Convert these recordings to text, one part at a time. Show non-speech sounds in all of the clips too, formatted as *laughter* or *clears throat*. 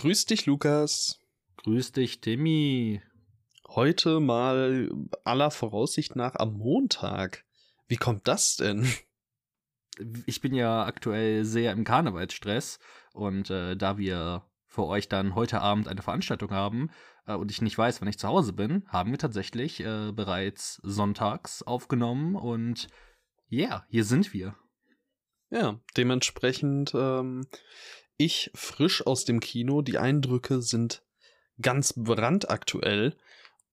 Grüß dich, Lukas. Grüß dich, Timmy. Heute mal aller Voraussicht nach am Montag. Wie kommt das denn? Ich bin ja aktuell sehr im Karnevalsstress und äh, da wir für euch dann heute Abend eine Veranstaltung haben äh, und ich nicht weiß, wann ich zu Hause bin, haben wir tatsächlich äh, bereits sonntags aufgenommen und ja, yeah, hier sind wir. Ja, dementsprechend ähm, ich frisch aus dem Kino. Die Eindrücke sind ganz brandaktuell.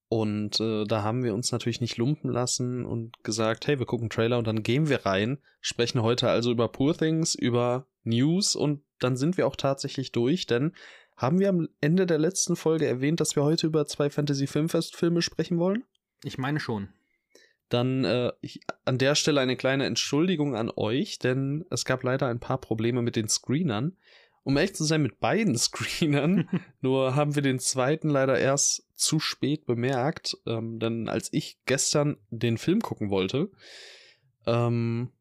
Und äh, da haben wir uns natürlich nicht lumpen lassen und gesagt, hey, wir gucken Trailer und dann gehen wir rein, sprechen heute also über Poor Things, über News und dann sind wir auch tatsächlich durch, denn haben wir am Ende der letzten Folge erwähnt, dass wir heute über zwei Fantasy Filmfest Filme sprechen wollen? Ich meine schon. Dann äh, ich, an der Stelle eine kleine Entschuldigung an euch, denn es gab leider ein paar Probleme mit den Screenern um ehrlich zu sein, mit beiden *laughs* Screenern. Nur haben wir den zweiten leider erst zu spät bemerkt. Ähm, denn als ich gestern den Film gucken wollte, ähm,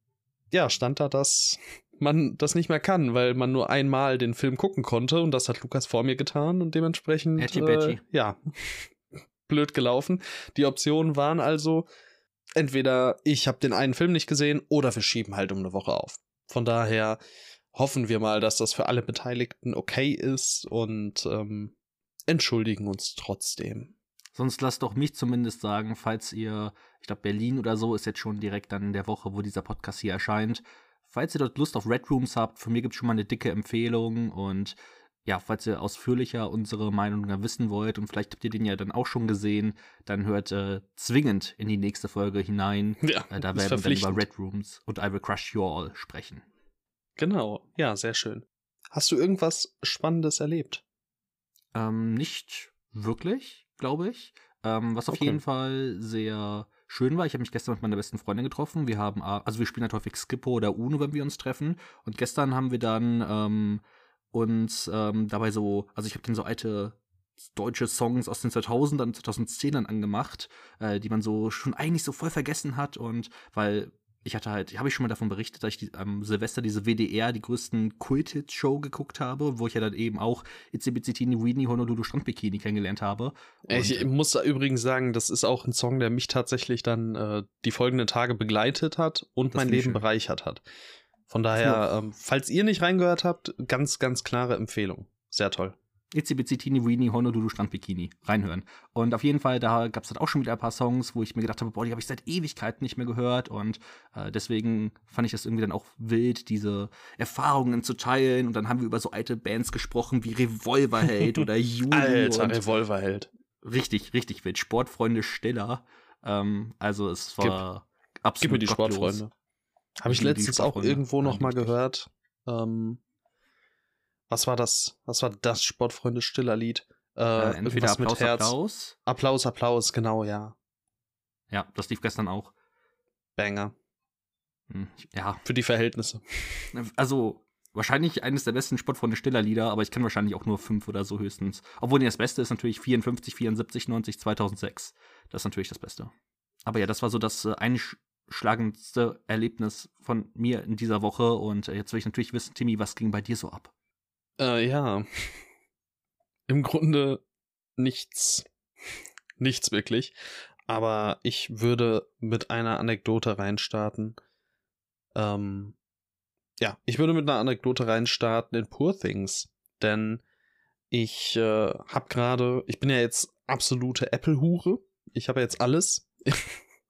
ja, stand da, dass man das nicht mehr kann, weil man nur einmal den Film gucken konnte und das hat Lukas vor mir getan und dementsprechend Hatchy äh, ja *laughs* blöd gelaufen. Die Optionen waren also entweder ich habe den einen Film nicht gesehen oder wir schieben halt um eine Woche auf. Von daher hoffen wir mal, dass das für alle Beteiligten okay ist und ähm, entschuldigen uns trotzdem. Sonst lasst doch mich zumindest sagen, falls ihr, ich glaube, Berlin oder so ist jetzt schon direkt dann in der Woche, wo dieser Podcast hier erscheint. Falls ihr dort Lust auf Red Rooms habt, von mir gibt es schon mal eine dicke Empfehlung und ja, falls ihr ausführlicher unsere Meinung wissen wollt und vielleicht habt ihr den ja dann auch schon gesehen, dann hört äh, zwingend in die nächste Folge hinein. Ja, äh, da werden wir dann über Red Rooms und I Will Crush You All sprechen. Genau, ja, sehr schön. Hast du irgendwas Spannendes erlebt? Ähm, nicht wirklich, glaube ich. Ähm, was auf okay. jeden Fall sehr schön war. Ich habe mich gestern mit meiner besten Freundin getroffen. Wir haben, also wir spielen halt häufig Skippo oder Uno, wenn wir uns treffen. Und gestern haben wir dann ähm, uns ähm, dabei so, also ich habe dann so alte deutsche Songs aus den 2000ern und 2010ern angemacht, äh, die man so schon eigentlich so voll vergessen hat und weil ich hatte halt, habe ich schon mal davon berichtet, dass ich am Silvester diese WDR, die größten Kult-Hit-Show geguckt habe, wo ich ja dann eben auch Itzibizitini, Weenie, Honolulu Strandbikini kennengelernt habe. Und ich muss übrigens sagen, das ist auch ein Song, der mich tatsächlich dann äh, die folgenden Tage begleitet hat und mein Leben bereichert hat. Von daher, ähm, falls ihr nicht reingehört habt, ganz, ganz klare Empfehlung. Sehr toll. Itsibizitini Weenie Honolulu Strandbikini reinhören. Und auf jeden Fall, da gab es dann auch schon wieder ein paar Songs, wo ich mir gedacht habe, boah, die habe ich seit Ewigkeiten nicht mehr gehört. Und äh, deswegen fand ich das irgendwie dann auch wild, diese Erfahrungen zu teilen. Und dann haben wir über so alte Bands gesprochen wie Revolverheld oder *laughs* Juli. Alter, Revolverheld. Richtig, richtig wild. Sportfreunde Stiller. Ähm, also es war Gib. absolut Gib mir die gottlos. Sportfreunde. Habe ich letztens auch irgendwo noch mal gehört. Ähm, was war das? Was war das Sportfreunde Stiller Lied? Äh, äh, entweder Applaus, mit Herz. Applaus. Applaus, Applaus, genau, ja. Ja, das lief gestern auch. Banger. Hm, ja. Für die Verhältnisse. *laughs* Also, wahrscheinlich eines der besten Sportfreunde Stiller Lieder, aber ich kenne wahrscheinlich auch nur fünf oder so höchstens. Obwohl, nee, das Beste ist natürlich 54, 74, 90, 2006. Das ist natürlich das Beste. Aber ja, das war so das äh, einschlagendste Erlebnis von mir in dieser Woche. Und äh, jetzt will ich natürlich wissen, Timmy, was ging bei dir so ab? Äh, ja. Im Grunde nichts. Nichts wirklich. Aber ich würde mit einer Anekdote reinstarten. Ähm, ja, ich würde mit einer Anekdote reinstarten in Poor Things. Denn ich äh, habe gerade, ich bin ja jetzt absolute Apple-Hure. Ich habe jetzt alles. *laughs*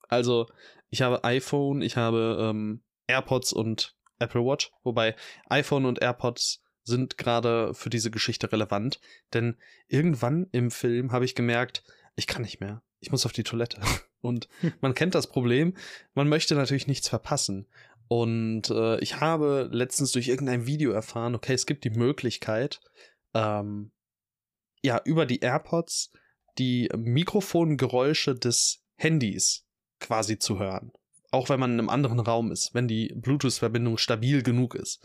also, ich habe iPhone, ich habe ähm, AirPods und Apple Watch. Wobei iPhone und AirPods sind gerade für diese Geschichte relevant, denn irgendwann im Film habe ich gemerkt, ich kann nicht mehr. Ich muss auf die Toilette. *laughs* Und *laughs* man kennt das Problem, man möchte natürlich nichts verpassen. Und äh, ich habe letztens durch irgendein Video erfahren, okay, es gibt die Möglichkeit, ähm, ja, über die AirPods die Mikrofongeräusche des Handys quasi zu hören. Auch wenn man in einem anderen Raum ist, wenn die Bluetooth-Verbindung stabil genug ist.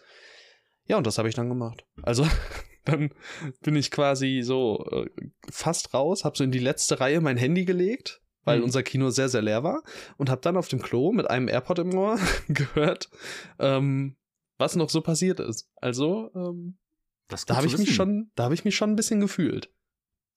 Ja, und das habe ich dann gemacht. Also *laughs* dann bin ich quasi so äh, fast raus, habe so in die letzte Reihe mein Handy gelegt, weil mhm. unser Kino sehr, sehr leer war und habe dann auf dem Klo mit einem AirPod im Ohr *laughs* gehört, ähm, was noch so passiert ist. Also, ähm, da habe ich mich schon, da habe ich mich schon ein bisschen gefühlt.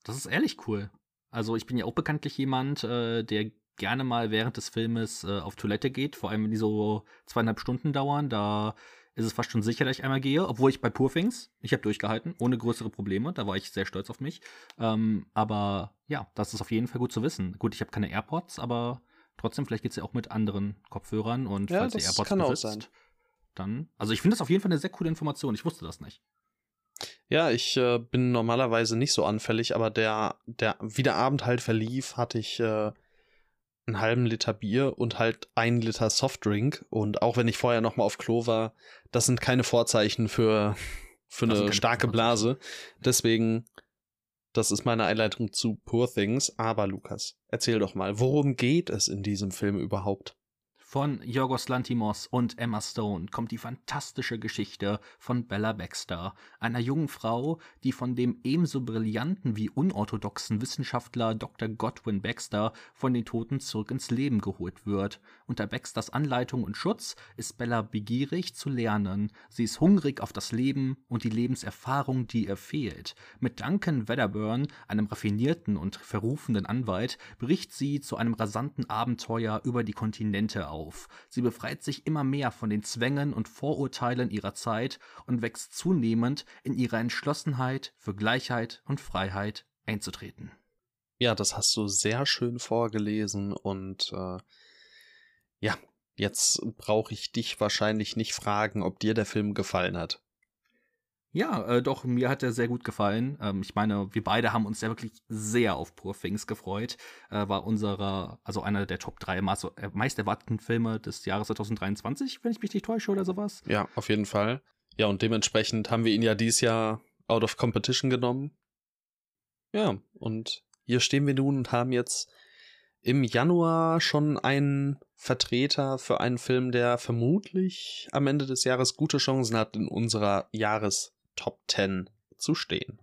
Das ist ehrlich cool. Also ich bin ja auch bekanntlich jemand, äh, der gerne mal während des Filmes äh, auf Toilette geht, vor allem wenn die so zweieinhalb Stunden dauern. Da ist es fast schon sicher, dass ich einmal gehe, obwohl ich bei Poor Things, ich habe durchgehalten, ohne größere Probleme. Da war ich sehr stolz auf mich. Ähm, aber ja, das ist auf jeden Fall gut zu wissen. Gut, ich habe keine AirPods, aber trotzdem, vielleicht geht es ja auch mit anderen Kopfhörern und ja, falls ihr AirPods kann besitzt, auch sein. dann. Also ich finde das auf jeden Fall eine sehr coole Information. Ich wusste das nicht. Ja, ich äh, bin normalerweise nicht so anfällig, aber der, der, wie der Abend halt verlief, hatte ich äh, einen halben Liter Bier und halt einen Liter Softdrink. Und auch wenn ich vorher nochmal auf Klo war, das sind keine Vorzeichen für, für eine starke Blase. Deswegen, das ist meine Einleitung zu Poor Things. Aber Lukas, erzähl doch mal, worum geht es in diesem Film überhaupt? Von Yorgos Lantimos und Emma Stone kommt die fantastische Geschichte von Bella Baxter, einer jungen Frau, die von dem ebenso brillanten wie unorthodoxen Wissenschaftler Dr. Godwin Baxter von den Toten zurück ins Leben geholt wird. Unter Baxters Anleitung und Schutz ist Bella begierig zu lernen. Sie ist hungrig auf das Leben und die Lebenserfahrung, die ihr fehlt. Mit Duncan Wedderburn, einem raffinierten und verrufenen Anwalt, bricht sie zu einem rasanten Abenteuer über die Kontinente auf auf. Sie befreit sich immer mehr von den Zwängen und Vorurteilen ihrer Zeit und wächst zunehmend in ihrer Entschlossenheit für Gleichheit und Freiheit einzutreten. Ja, das hast du sehr schön vorgelesen und äh, ja, jetzt brauche ich dich wahrscheinlich nicht fragen, ob dir der Film gefallen hat. Ja, äh, doch, mir hat er sehr gut gefallen. Ähm, ich meine, wir beide haben uns ja wirklich sehr auf Poor Things gefreut. Äh, war unserer, also einer der Top 3 meist, äh, meist erwarteten Filme des Jahres 2023, wenn ich mich nicht täusche oder sowas. Ja, auf jeden Fall. Ja, und dementsprechend haben wir ihn ja dieses Jahr out of competition genommen. Ja, und hier stehen wir nun und haben jetzt im Januar schon einen Vertreter für einen Film, der vermutlich am Ende des Jahres gute Chancen hat, in unserer Jahres Top 10 zu stehen.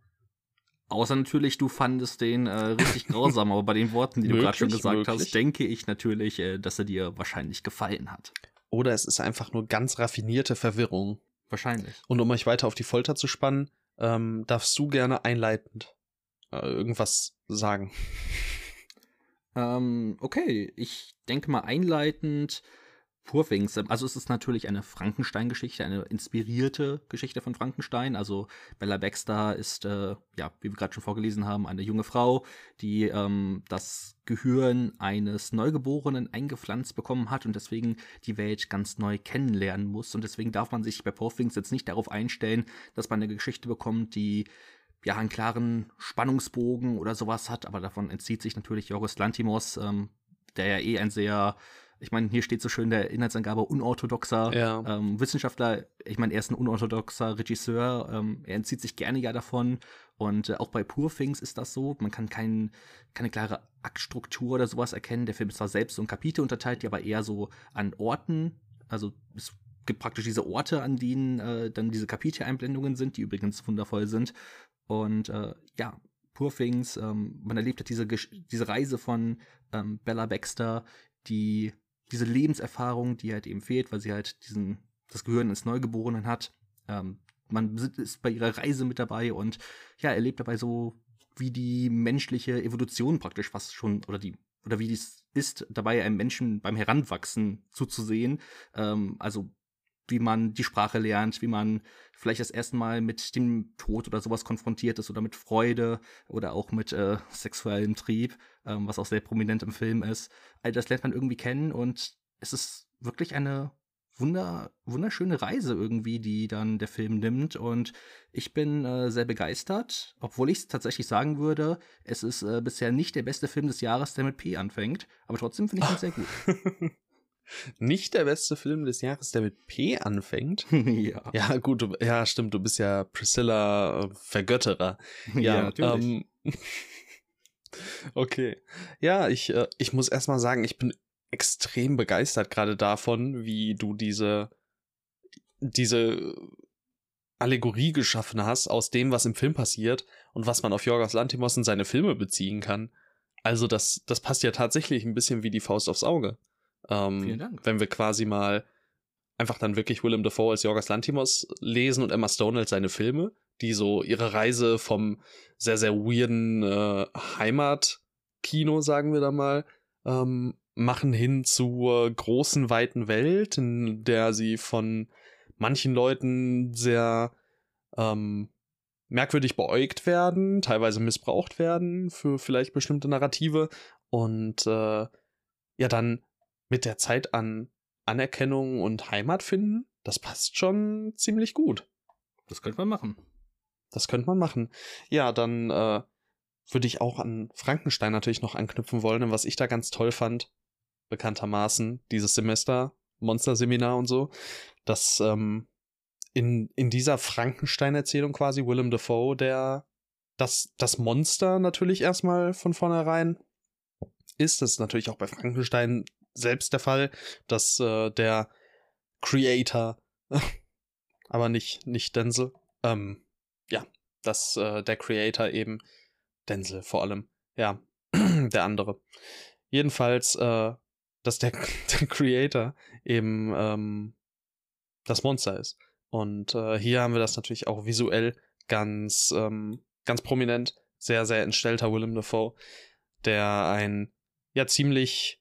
Außer natürlich, du fandest den äh, richtig *laughs* grausam, aber bei den Worten, die du gerade schon gesagt möglich. hast, denke ich natürlich, äh, dass er dir wahrscheinlich gefallen hat. Oder es ist einfach nur ganz raffinierte Verwirrung. Wahrscheinlich. Und um euch weiter auf die Folter zu spannen, ähm, darfst du gerne einleitend äh, irgendwas sagen. *laughs* Ähm, okay, ich denke mal einleitend Poor Things. Also es ist natürlich eine Frankenstein-Geschichte, eine inspirierte Geschichte von Frankenstein. Also Bella Baxter ist, äh, ja, wie wir gerade schon vorgelesen haben, eine junge Frau, die ähm, das Gehirn eines Neugeborenen eingepflanzt bekommen hat und deswegen die Welt ganz neu kennenlernen muss. Und deswegen darf man sich bei Poor Things jetzt nicht darauf einstellen, dass man eine Geschichte bekommt, die ja einen klaren Spannungsbogen oder sowas hat, aber davon entzieht sich natürlich Jorgos Lantimos, ähm, der ja eh ein sehr ich meine, hier steht so schön der Inhaltsangabe unorthodoxer ja. ähm, Wissenschaftler. Ich meine, er ist ein unorthodoxer Regisseur. Ähm, er entzieht sich gerne ja davon. Und äh, auch bei Poor Things ist das so. Man kann kein, keine klare Aktstruktur oder sowas erkennen. Der Film ist zwar selbst so in Kapitel unterteilt, die aber eher so an Orten, also es gibt praktisch diese Orte, an denen äh, dann diese Kapiteleinblendungen sind, die übrigens wundervoll sind. Und äh, ja, Poor Things, ähm, man erlebt halt diese, diese Reise von ähm, Bella Baxter, die diese Lebenserfahrung, die halt eben fehlt, weil sie halt diesen, das Gehirn eines Neugeborenen hat. Ähm, man ist bei ihrer Reise mit dabei und ja, erlebt dabei so, wie die menschliche Evolution praktisch fast schon, oder die, oder wie dies ist, dabei einem Menschen beim Heranwachsen zuzusehen. Ähm, also wie man die Sprache lernt, wie man vielleicht das erste Mal mit dem Tod oder sowas konfrontiert ist oder mit Freude oder auch mit äh, sexuellem Trieb, ähm, was auch sehr prominent im Film ist. All das lernt man irgendwie kennen und es ist wirklich eine wunder, wunderschöne Reise irgendwie, die dann der Film nimmt. Und ich bin äh, sehr begeistert, obwohl ich es tatsächlich sagen würde, es ist äh, bisher nicht der beste Film des Jahres, der mit P anfängt. Aber trotzdem finde ich ihn sehr gut. *laughs* nicht der beste Film des Jahres, der mit P anfängt. *laughs* ja. Ja, gut, du, ja, stimmt, du bist ja Priscilla äh, Vergötterer. *laughs* Ja, ja natürlich. Ähm, *laughs* okay. Ja, ich, äh, ich muss erstmal sagen, ich bin extrem begeistert gerade davon, wie du diese, diese Allegorie geschaffen hast aus dem, was im Film passiert und was man auf Jorgos Lantimos in seine Filme beziehen kann. Also das, das passt ja tatsächlich ein bisschen wie die Faust aufs Auge. Ähm, Vielen Dank. Wenn wir quasi mal einfach dann wirklich Willem Dafoe als Jorgos Lantimos lesen und Emma Stone als seine Filme, die so ihre Reise vom sehr, sehr weirden äh, Heimatkino, sagen wir da mal, ähm, machen hin zur großen, weiten Welt, in der sie von manchen Leuten sehr ähm, merkwürdig beäugt werden, teilweise missbraucht werden für vielleicht bestimmte Narrative und äh, ja dann mit der Zeit an Anerkennung und Heimat finden, das passt schon ziemlich gut. Das könnte man machen. Das könnte man machen. Ja, dann äh, würde ich auch an Frankenstein natürlich noch anknüpfen wollen. Und was ich da ganz toll fand, bekanntermaßen, dieses Semester, Monsterseminar und so, dass ähm, in, in dieser Frankenstein-Erzählung quasi Willem Dafoe, der das, das Monster natürlich erstmal von vornherein ist. Das ist natürlich auch bei Frankenstein selbst der Fall, dass äh, der Creator, *laughs* aber nicht, nicht Denzel, ähm, ja, dass äh, der Creator eben, Denzel vor allem, ja, *clears throat* der andere. Jedenfalls, äh, dass der, *laughs* der Creator eben ähm, das Monster ist. Und äh, hier haben wir das natürlich auch visuell ganz, ähm, ganz prominent. Sehr, sehr entstellter Willem Dafoe, der ein ja ziemlich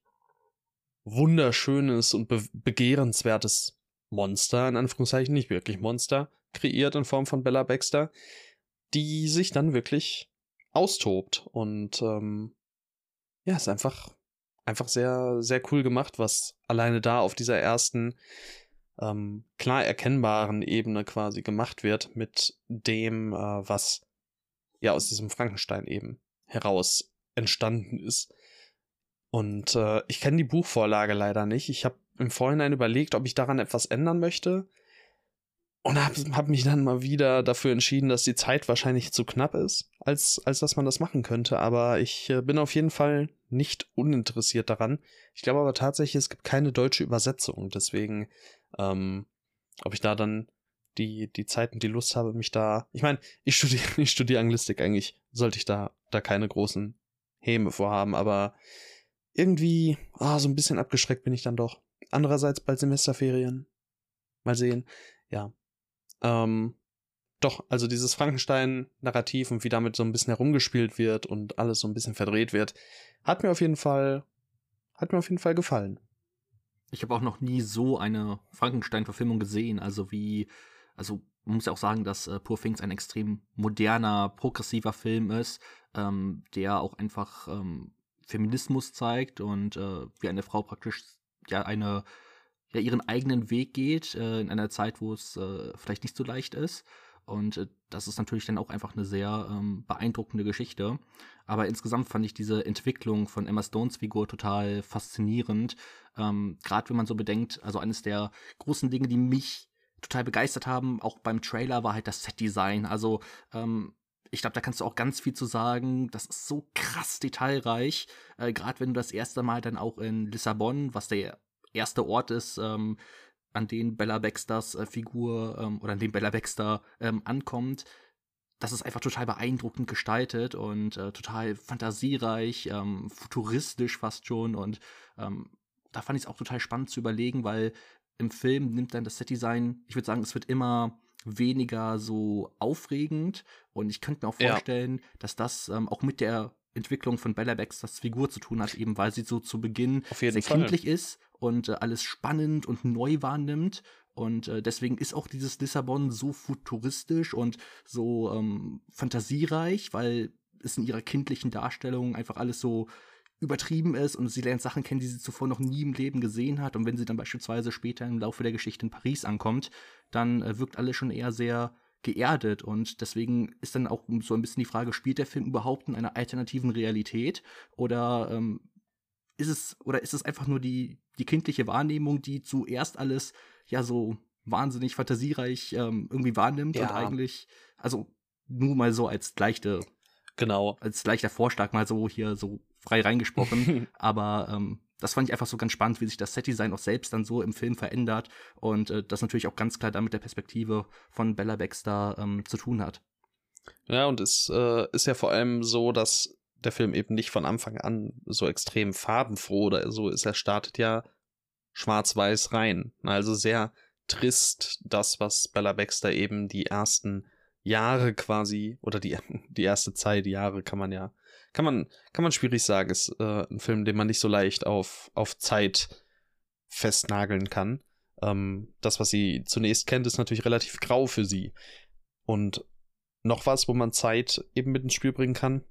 wunderschönes und be begehrenswertes Monster, in Anführungszeichen, nicht wirklich Monster, kreiert in Form von Bella Baxter, die sich dann wirklich austobt. Und ähm, ja, ist einfach, einfach sehr, sehr cool gemacht, was alleine da auf dieser ersten ähm, klar erkennbaren Ebene quasi gemacht wird mit dem, äh, was ja aus diesem Frankenstein eben heraus entstanden ist. Und äh, ich kenne die Buchvorlage leider nicht. Ich habe im Vorhinein überlegt, ob ich daran etwas ändern möchte. Und habe hab mich dann mal wieder dafür entschieden, dass die Zeit wahrscheinlich zu knapp ist, als, als dass man das machen könnte. Aber ich äh, bin auf jeden Fall nicht uninteressiert daran. Ich glaube aber tatsächlich, es gibt keine deutsche Übersetzung. Deswegen, ähm, ob ich da dann die, die Zeit und die Lust habe, mich da. Ich meine, ich studiere *laughs* ich studier Anglistik, eigentlich sollte ich da, da keine großen Häme vorhaben, aber irgendwie, ah, so ein bisschen abgeschreckt bin ich dann doch. Andererseits bald Semesterferien. Mal sehen. Ja. Ähm, doch, also dieses Frankenstein-Narrativ und wie damit so ein bisschen herumgespielt wird und alles so ein bisschen verdreht wird, hat mir auf jeden Fall, hat mir auf jeden Fall gefallen. Ich habe auch noch nie so eine Frankenstein-Verfilmung gesehen, also wie, also man muss ja auch sagen, dass äh, Poor Things ein extrem moderner, progressiver Film ist, ähm, der auch einfach ähm, Feminismus zeigt und äh, wie eine Frau praktisch ja eine ja ihren eigenen Weg geht äh, in einer Zeit, wo es äh, vielleicht nicht so leicht ist. Und äh, das ist natürlich dann auch einfach eine sehr ähm, beeindruckende Geschichte. Aber insgesamt fand ich diese Entwicklung von Emma Stones Figur total faszinierend. Ähm, Gerade wenn man so bedenkt, also eines der großen Dinge, die mich total begeistert haben, auch beim Trailer, war halt das Set-Design. Also ähm, ich glaube, da kannst du auch ganz viel zu sagen. Das ist so krass detailreich. Äh, Gerade wenn du das erste Mal dann auch in Lissabon, was der erste Ort ist, ähm, an den Bella Baxters äh, Figur ähm, oder an dem Bella Baxter ähm, ankommt, das ist einfach total beeindruckend gestaltet und äh, total fantasiereich, ähm, futuristisch fast schon. Und ähm, da fand ich es auch total spannend zu überlegen, weil im Film nimmt dann das Setdesign, ich würde sagen, es wird immer weniger so aufregend. Und ich könnte mir auch vorstellen, ja. dass das ähm, auch mit der Entwicklung von Bella Baxters Figur zu tun hat, eben weil sie so zu Beginn sehr Fall. kindlich ist und äh, alles spannend und neu wahrnimmt. Und äh, deswegen ist auch dieses Lissabon so futuristisch und so ähm, fantasiereich, weil es in ihrer kindlichen Darstellung einfach alles so übertrieben ist und sie lernt Sachen kennen, die sie zuvor noch nie im Leben gesehen hat. Und wenn sie dann beispielsweise später im Laufe der Geschichte in Paris ankommt, dann äh, wirkt alles schon eher sehr geerdet. Und deswegen ist dann auch so ein bisschen die Frage, spielt der Film überhaupt in einer alternativen Realität? Oder ähm, ist es, oder ist es einfach nur die, die kindliche Wahrnehmung, die zuerst alles ja so wahnsinnig fantasiereich ähm, irgendwie wahrnimmt ja. und eigentlich, also nur mal so als leichte Genau. Als leichter Vorschlag mal so hier so frei reingesprochen. *laughs* aber ähm, das fand ich einfach so ganz spannend, wie sich das Setdesign auch selbst dann so im Film verändert und äh, das natürlich auch ganz klar damit der Perspektive von Bella Baxter ähm, zu tun hat. Ja, und es äh, ist ja vor allem so, dass der Film eben nicht von Anfang an so extrem farbenfroh oder so ist. Er startet ja schwarz-weiß rein. Also sehr trist das, was Bella Baxter eben die ersten Jahre quasi, oder die, *laughs* die erste Zeit, Jahre kann man ja, kann man, kann man schwierig sagen, ist äh, ein Film, den man nicht so leicht auf, auf Zeit festnageln kann. Ähm, das, was sie zunächst kennt, ist natürlich relativ grau für sie. Und noch was, wo man Zeit eben mit ins Spiel bringen kann.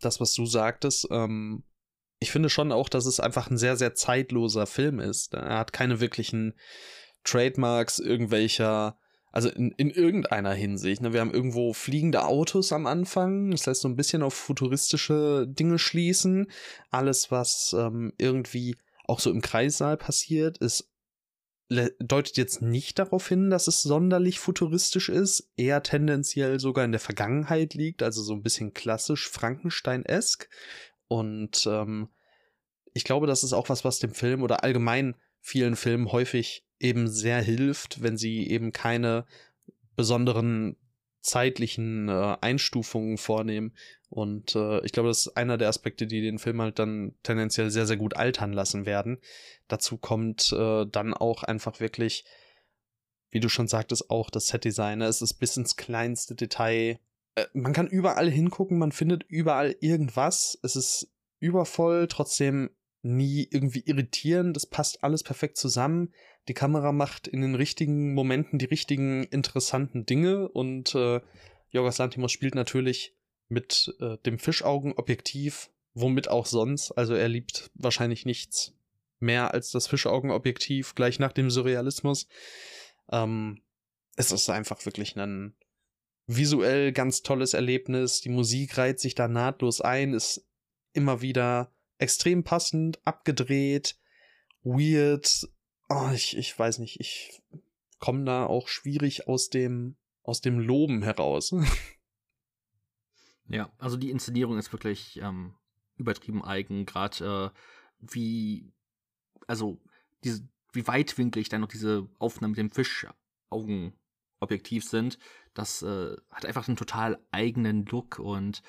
Das, was du sagtest, ähm, ich finde schon auch, dass es einfach ein sehr, sehr zeitloser Film ist. Er hat keine wirklichen Trademarks irgendwelcher, also in, in irgendeiner Hinsicht. Ne? Wir haben irgendwo fliegende Autos am Anfang. Das lässt so ein bisschen auf futuristische Dinge schließen. Alles, was ähm, irgendwie auch so im Kreissaal passiert, ist deutet jetzt nicht darauf hin, dass es sonderlich futuristisch ist, eher tendenziell sogar in der Vergangenheit liegt, also so ein bisschen klassisch Frankenstein-esk. Und ähm, ich glaube, das ist auch was, was dem Film oder allgemein vielen Filmen häufig eben sehr hilft, wenn sie eben keine besonderen zeitlichen äh, Einstufungen vornehmen. Und äh, ich glaube, das ist einer der Aspekte, die den Film halt dann tendenziell sehr, sehr gut altern lassen werden. Dazu kommt äh, dann auch einfach wirklich, wie du schon sagtest, auch das Setdesign. Es ist bis ins kleinste Detail. Äh, man kann überall hingucken, man findet überall irgendwas. Es ist übervoll, trotzdem nie irgendwie irritierend. Es passt alles perfekt zusammen. Die Kamera macht in den richtigen Momenten die richtigen interessanten Dinge und äh, Jorgos Lantimos spielt natürlich mit äh, dem Fischaugενobjektiv, womit auch sonst. Also er liebt wahrscheinlich nichts mehr als das Fischaugenobjektiv gleich nach dem Surrealismus. Ähm, es ist einfach wirklich ein visuell ganz tolles Erlebnis. Die Musik reiht sich da nahtlos ein, ist immer wieder extrem passend, abgedreht, weird. Oh, ich, ich weiß nicht, ich komme da auch schwierig aus dem, aus dem Loben heraus. *laughs* ja, also die Inszenierung ist wirklich ähm, übertrieben eigen, gerade äh, wie, also diese, wie weitwinklig dann noch diese Aufnahmen mit dem Fischaugenobjektiv sind, das äh, hat einfach einen total eigenen Look und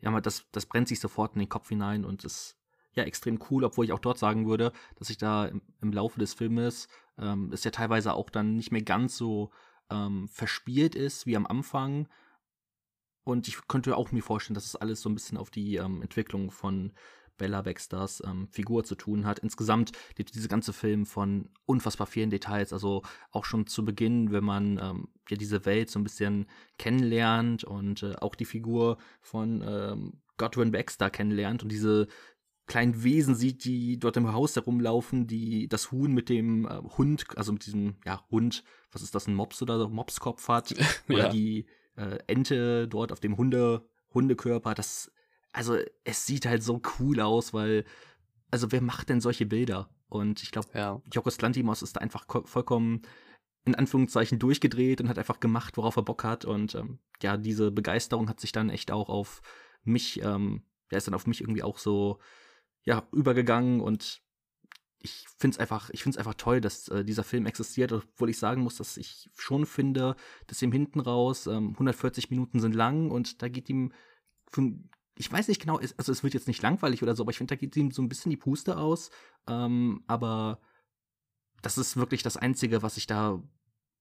ja, das, das brennt sich sofort in den Kopf hinein und ist ja extrem cool, obwohl ich auch dort sagen würde, dass ich da im, im Laufe des Filmes ähm, es ja teilweise auch dann nicht mehr ganz so ähm, verspielt ist wie am Anfang. Und ich könnte auch mir vorstellen, dass es alles so ein bisschen auf die ähm, Entwicklung von Bella Baxters ähm, Figur zu tun hat. Insgesamt lebt diese ganze Film von unfassbar vielen Details. Also auch schon zu Beginn, wenn man ähm, ja diese Welt so ein bisschen kennenlernt und äh, auch die Figur von ähm, Godwin Baxter kennenlernt und diese kleinen Wesen sieht, die dort im Haus herumlaufen, die das Huhn mit dem äh, Hund, also mit diesem ja, Hund, was ist das, ein Mops oder so, Mopskopf hat, *laughs* oder ja. die äh, Ente dort auf dem Hunde, Hundekörper, das, also es sieht halt so cool aus, weil, also wer macht denn solche Bilder? Und ich glaube, ja. Jokos Lantimos ist da einfach vollkommen in Anführungszeichen durchgedreht und hat einfach gemacht, worauf er Bock hat. Und ähm, ja, diese Begeisterung hat sich dann echt auch auf mich, ähm, der ist dann auf mich irgendwie auch so ja, übergegangen und ich finde es einfach, ich finde einfach toll, dass äh, dieser Film existiert, obwohl ich sagen muss, dass ich schon finde, dass ihm hinten raus ähm, 140 Minuten sind lang und da geht ihm, ich weiß nicht genau, also es wird jetzt nicht langweilig oder so, aber ich finde, da geht ihm so ein bisschen die Puste aus. Ähm, aber das ist wirklich das Einzige, was ich da,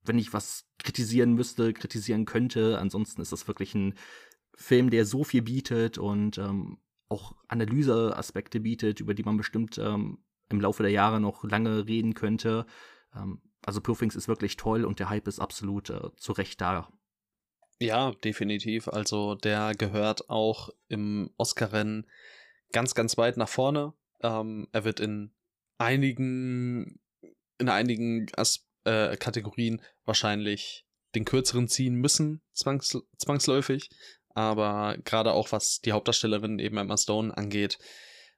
wenn ich was kritisieren müsste, kritisieren könnte. Ansonsten ist das wirklich ein Film, der so viel bietet und ähm, auch Analyseaspekte bietet, über die man bestimmt ähm, im Laufe der Jahre noch lange reden könnte. Ähm, also Purfings ist wirklich toll und der Hype ist absolut äh, zu Recht da. Ja, definitiv. Also der gehört auch im Oscar-Rennen ganz, ganz weit nach vorne. Ähm, er wird in einigen, in einigen As äh, Kategorien wahrscheinlich den kürzeren ziehen müssen, zwangs zwangsläufig aber gerade auch was die Hauptdarstellerin eben Emma Stone angeht,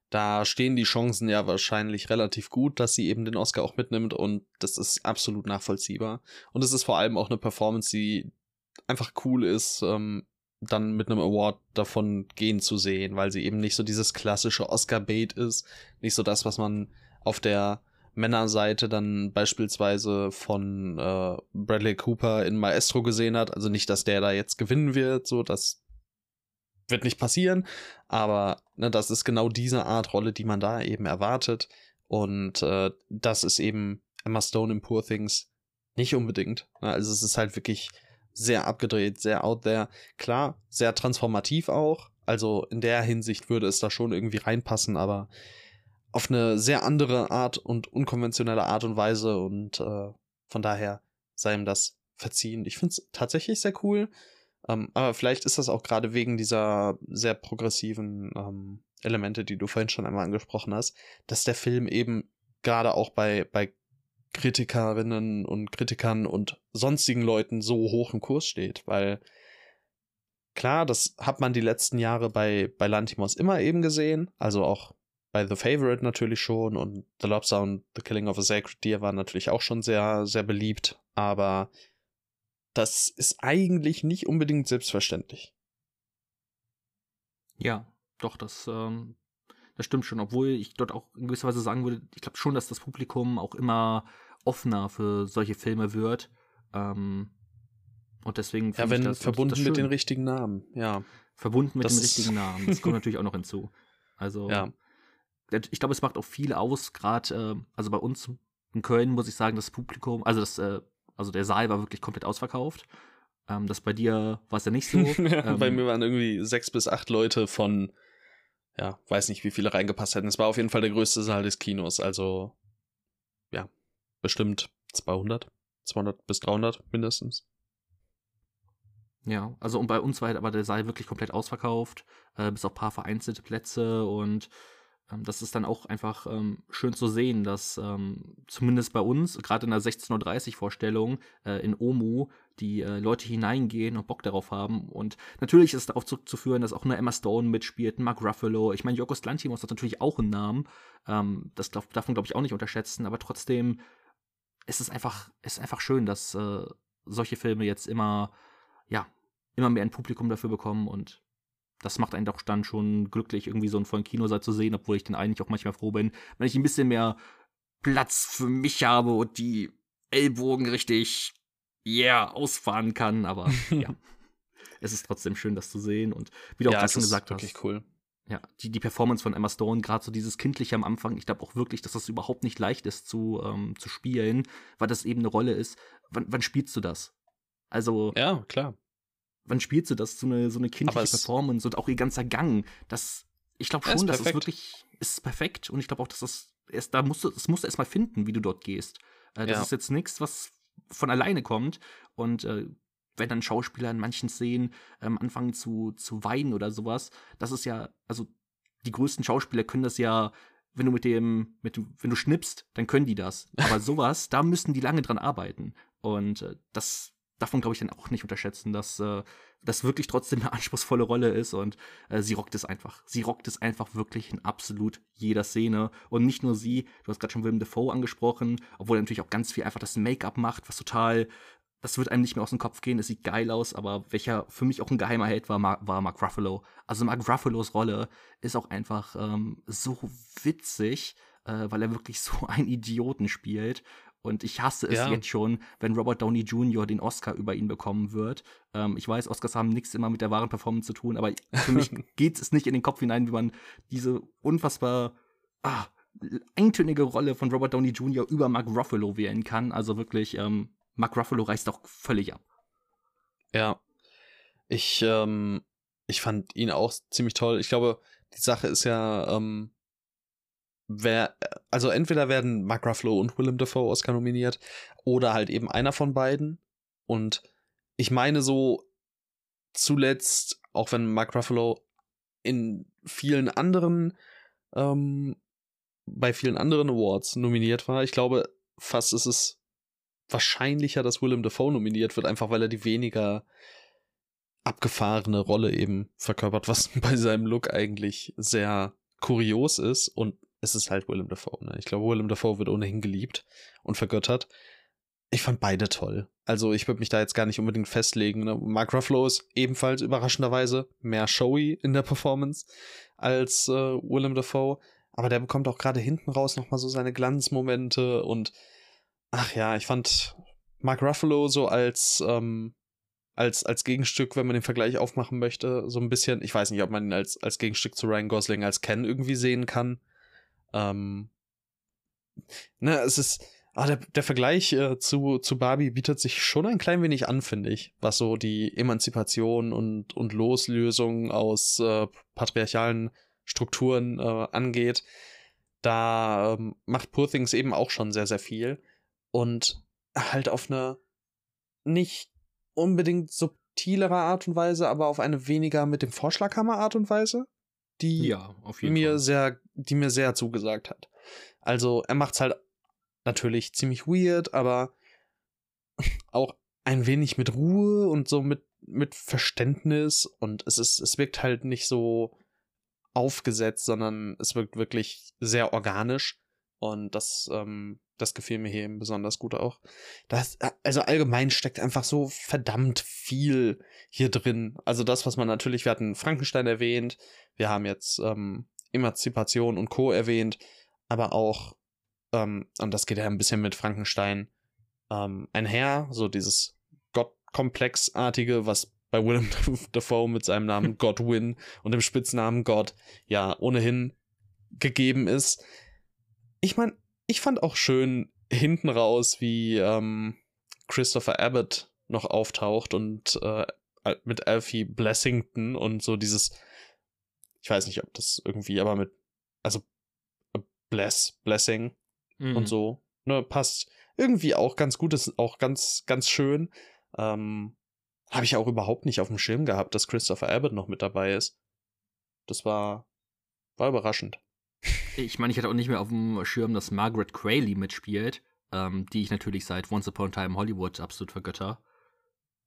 da stehen die Chancen ja wahrscheinlich relativ gut, dass sie eben den Oscar auch mitnimmt und das ist absolut nachvollziehbar. Und es ist vor allem auch eine Performance, die einfach cool ist, ähm, dann mit einem Award davon gehen zu sehen, weil sie eben nicht so dieses klassische Oscar-Bait ist, nicht so das, was man auf der Männerseite dann beispielsweise von äh, Bradley Cooper in Maestro gesehen hat. Also nicht, dass der da jetzt gewinnen wird, so das wird nicht passieren, aber ne, das ist genau diese Art Rolle, die man da eben erwartet. Und äh, das ist eben Emma Stone in Poor Things nicht unbedingt. Ne? Also es ist halt wirklich sehr abgedreht, sehr out there. Klar, sehr transformativ auch. Also in der Hinsicht würde es da schon irgendwie reinpassen, aber auf eine sehr andere Art und unkonventionelle Art und Weise und äh, von daher sei ihm das verziehen. Ich finde es tatsächlich sehr cool, ähm, aber vielleicht ist das auch gerade wegen dieser sehr progressiven ähm, Elemente, die du vorhin schon einmal angesprochen hast, dass der Film eben gerade auch bei, bei Kritikerinnen und Kritikern und sonstigen Leuten so hoch im Kurs steht, weil klar, das hat man die letzten Jahre bei, bei Lantimos immer eben gesehen, also auch bei The Favorite natürlich schon und The Lobster und The Killing of a Sacred Deer waren natürlich auch schon sehr, sehr beliebt, aber das ist eigentlich nicht unbedingt selbstverständlich. Ja, doch, das, ähm, das stimmt schon, obwohl ich dort auch in gewisser Weise sagen würde, ich glaube schon, dass das Publikum auch immer offener für solche Filme wird. Ähm, und deswegen Ja, wenn das, verbunden das mit den richtigen Namen, ja. Verbunden mit das dem richtigen Namen. Das kommt natürlich auch noch hinzu. Also, ja. ich glaube, es macht auch viel aus, gerade, äh, also bei uns in Köln muss ich sagen, das Publikum, also das, äh, also der Saal war wirklich komplett ausverkauft. Ähm, das bei dir war es ja nicht so. *laughs* ja, ähm, bei mir waren irgendwie sechs bis acht Leute von, ja, weiß nicht, wie viele reingepasst hätten. Es war auf jeden Fall der größte Saal des Kinos, also ja, bestimmt 200, 200 bis 300 mindestens. Ja, also und bei uns war halt aber der Saal wirklich komplett ausverkauft, äh, bis auf ein paar vereinzelte Plätze und das ist dann auch einfach ähm, schön zu sehen, dass ähm, zumindest bei uns, gerade in der 16.30 Uhr Vorstellung äh, in Omu, die äh, Leute hineingehen und Bock darauf haben. Und natürlich ist es darauf zurückzuführen, dass auch eine Emma Stone mitspielt, Mark Ruffalo. Ich meine, Jorgos Lantimos hat natürlich auch einen Namen. Ähm, das darf, darf man, glaube ich, auch nicht unterschätzen. Aber trotzdem ist es einfach, ist einfach schön, dass äh, solche Filme jetzt immer ja, immer mehr ein Publikum dafür bekommen und das macht einen doch dann schon glücklich, irgendwie so einen vollen Kinosaal zu sehen, obwohl ich dann eigentlich auch manchmal froh bin, wenn ich ein bisschen mehr Platz für mich habe und die Ellbogen richtig, yeah, ausfahren kann, aber *laughs* ja. Es ist trotzdem schön, das zu sehen und wie du ja, auch schon gesagt hast. wirklich cool. Ja, die, die Performance von Emma Stone, gerade so dieses Kindliche am Anfang, ich glaube auch wirklich, dass das überhaupt nicht leicht ist zu, ähm, zu spielen, weil das eben eine Rolle ist. Wann, wann spielst du das? Also. Ja, klar wann spielst du das? So eine, so eine kindliche Performance und auch ihr ganzer Gang. Das, ich glaube schon, dass es wirklich ist perfekt und ich glaube auch, dass das erst, da musst du, das musst du erstmal finden, wie du dort gehst. Äh, das ja. ist jetzt nichts, was von alleine kommt und äh, wenn dann Schauspieler in manchen Szenen ähm, anfangen zu, zu weinen oder sowas, das ist ja, also die größten Schauspieler können das ja, wenn du mit dem, mit dem, wenn du schnippst, dann können die das. Aber *laughs* sowas, da müssen die lange dran arbeiten. Und äh, das man, glaube ich, dann auch nicht unterschätzen, dass äh, das wirklich trotzdem eine anspruchsvolle Rolle ist und äh, sie rockt es einfach. Sie rockt es einfach wirklich in absolut jeder Szene. Und nicht nur sie, du hast gerade schon Willem Dafoe angesprochen, obwohl er natürlich auch ganz viel einfach das Make-up macht, was total, das wird einem nicht mehr aus dem Kopf gehen, es sieht geil aus, aber welcher für mich auch ein geheimer Held war, war Mark Ruffalo. Also Mark Ruffalos Rolle ist auch einfach ähm, so witzig, äh, weil er wirklich *laughs* so einen Idioten spielt und ich hasse es ja. jetzt schon, wenn Robert Downey Jr. den Oscar über ihn bekommen wird. Ähm, ich weiß, Oscars haben nichts immer mit der wahren Performance zu tun, aber für mich *laughs* geht es nicht in den Kopf hinein, wie man diese unfassbar ah, eintönige Rolle von Robert Downey Jr. über Mark Ruffalo wählen kann. Also wirklich, ähm, Mark Ruffalo reißt auch völlig ab. Ja. Ich, ähm, ich fand ihn auch ziemlich toll. Ich glaube, die Sache ist ja, ähm, wer, also entweder werden Mark Ruffalo und Willem Dafoe Oscar nominiert oder halt eben einer von beiden. Und ich meine so zuletzt, auch wenn Mark Ruffalo in vielen anderen, ähm, bei vielen anderen Awards nominiert war, ich glaube, fast ist es wahrscheinlicher, dass Willem Dafoe nominiert wird, einfach weil er die weniger abgefahrene Rolle eben verkörpert, was *laughs* bei seinem Look eigentlich sehr kurios ist und es ist halt Willem Dafoe. Ne? Ich glaube, Willem Dafoe wird ohnehin geliebt und vergöttert. Ich fand beide toll. Also ich würde mich da jetzt gar nicht unbedingt festlegen. Ne? Mark Ruffalo ist ebenfalls überraschenderweise mehr showy in der Performance als äh, Willem Dafoe. Aber der bekommt auch gerade hinten raus nochmal so seine Glanzmomente und ach ja, ich fand Mark Ruffalo so als, ähm, als, als Gegenstück, wenn man den Vergleich aufmachen möchte, so ein bisschen, ich weiß nicht, ob man ihn als, als Gegenstück zu Ryan Gosling als Ken irgendwie sehen kann. Ähm, ne, es ist, Ah, der, der Vergleich äh, zu, zu Barbie bietet sich schon ein klein wenig an, finde ich, was so die Emanzipation und, und Loslösung aus äh, patriarchalen Strukturen äh, angeht. Da ähm, macht Poor Things eben auch schon sehr, sehr viel. Und halt auf eine nicht unbedingt subtilere Art und Weise, aber auf eine weniger mit dem Vorschlaghammer Art und Weise, die Ja, auf jeden mir Fall. sehr, die mir sehr zugesagt hat. Also er macht's halt natürlich ziemlich weird, aber *laughs* auch ein wenig mit Ruhe und so mit, mit Verständnis und es ist, es wirkt halt nicht so aufgesetzt, sondern es wirkt wirklich sehr organisch und das, ähm, das gefiel mir hier eben besonders gut auch. Das, also allgemein steckt einfach so verdammt viel hier drin. Also das, was man natürlich, wir hatten Frankenstein erwähnt, wir haben jetzt ähm, Emanzipation und Co. erwähnt, aber auch, ähm, und das geht ja ein bisschen mit Frankenstein ähm, einher, so dieses Gottkomplexartige, was bei Willem *laughs* Dafoe mit seinem Namen *laughs* Godwin und dem Spitznamen God ja ohnehin gegeben ist. Ich meine, ich fand auch schön hinten raus, wie ähm, Christopher Abbott noch auftaucht und äh, mit Alfie Blessington und so dieses, ich weiß nicht, ob das irgendwie, aber mit, also Bless, Blessing Mhm. und so, ne, passt irgendwie auch ganz gut, ist auch ganz, ganz schön. Ähm, Habe ich auch überhaupt nicht auf dem Schirm gehabt, dass Christopher Abbott noch mit dabei ist. Das war, war überraschend. Ich meine, ich hatte auch nicht mehr auf dem Schirm, dass Margaret Qualley mitspielt, ähm, die ich natürlich seit Once Upon a Time Hollywood absolut vergötter.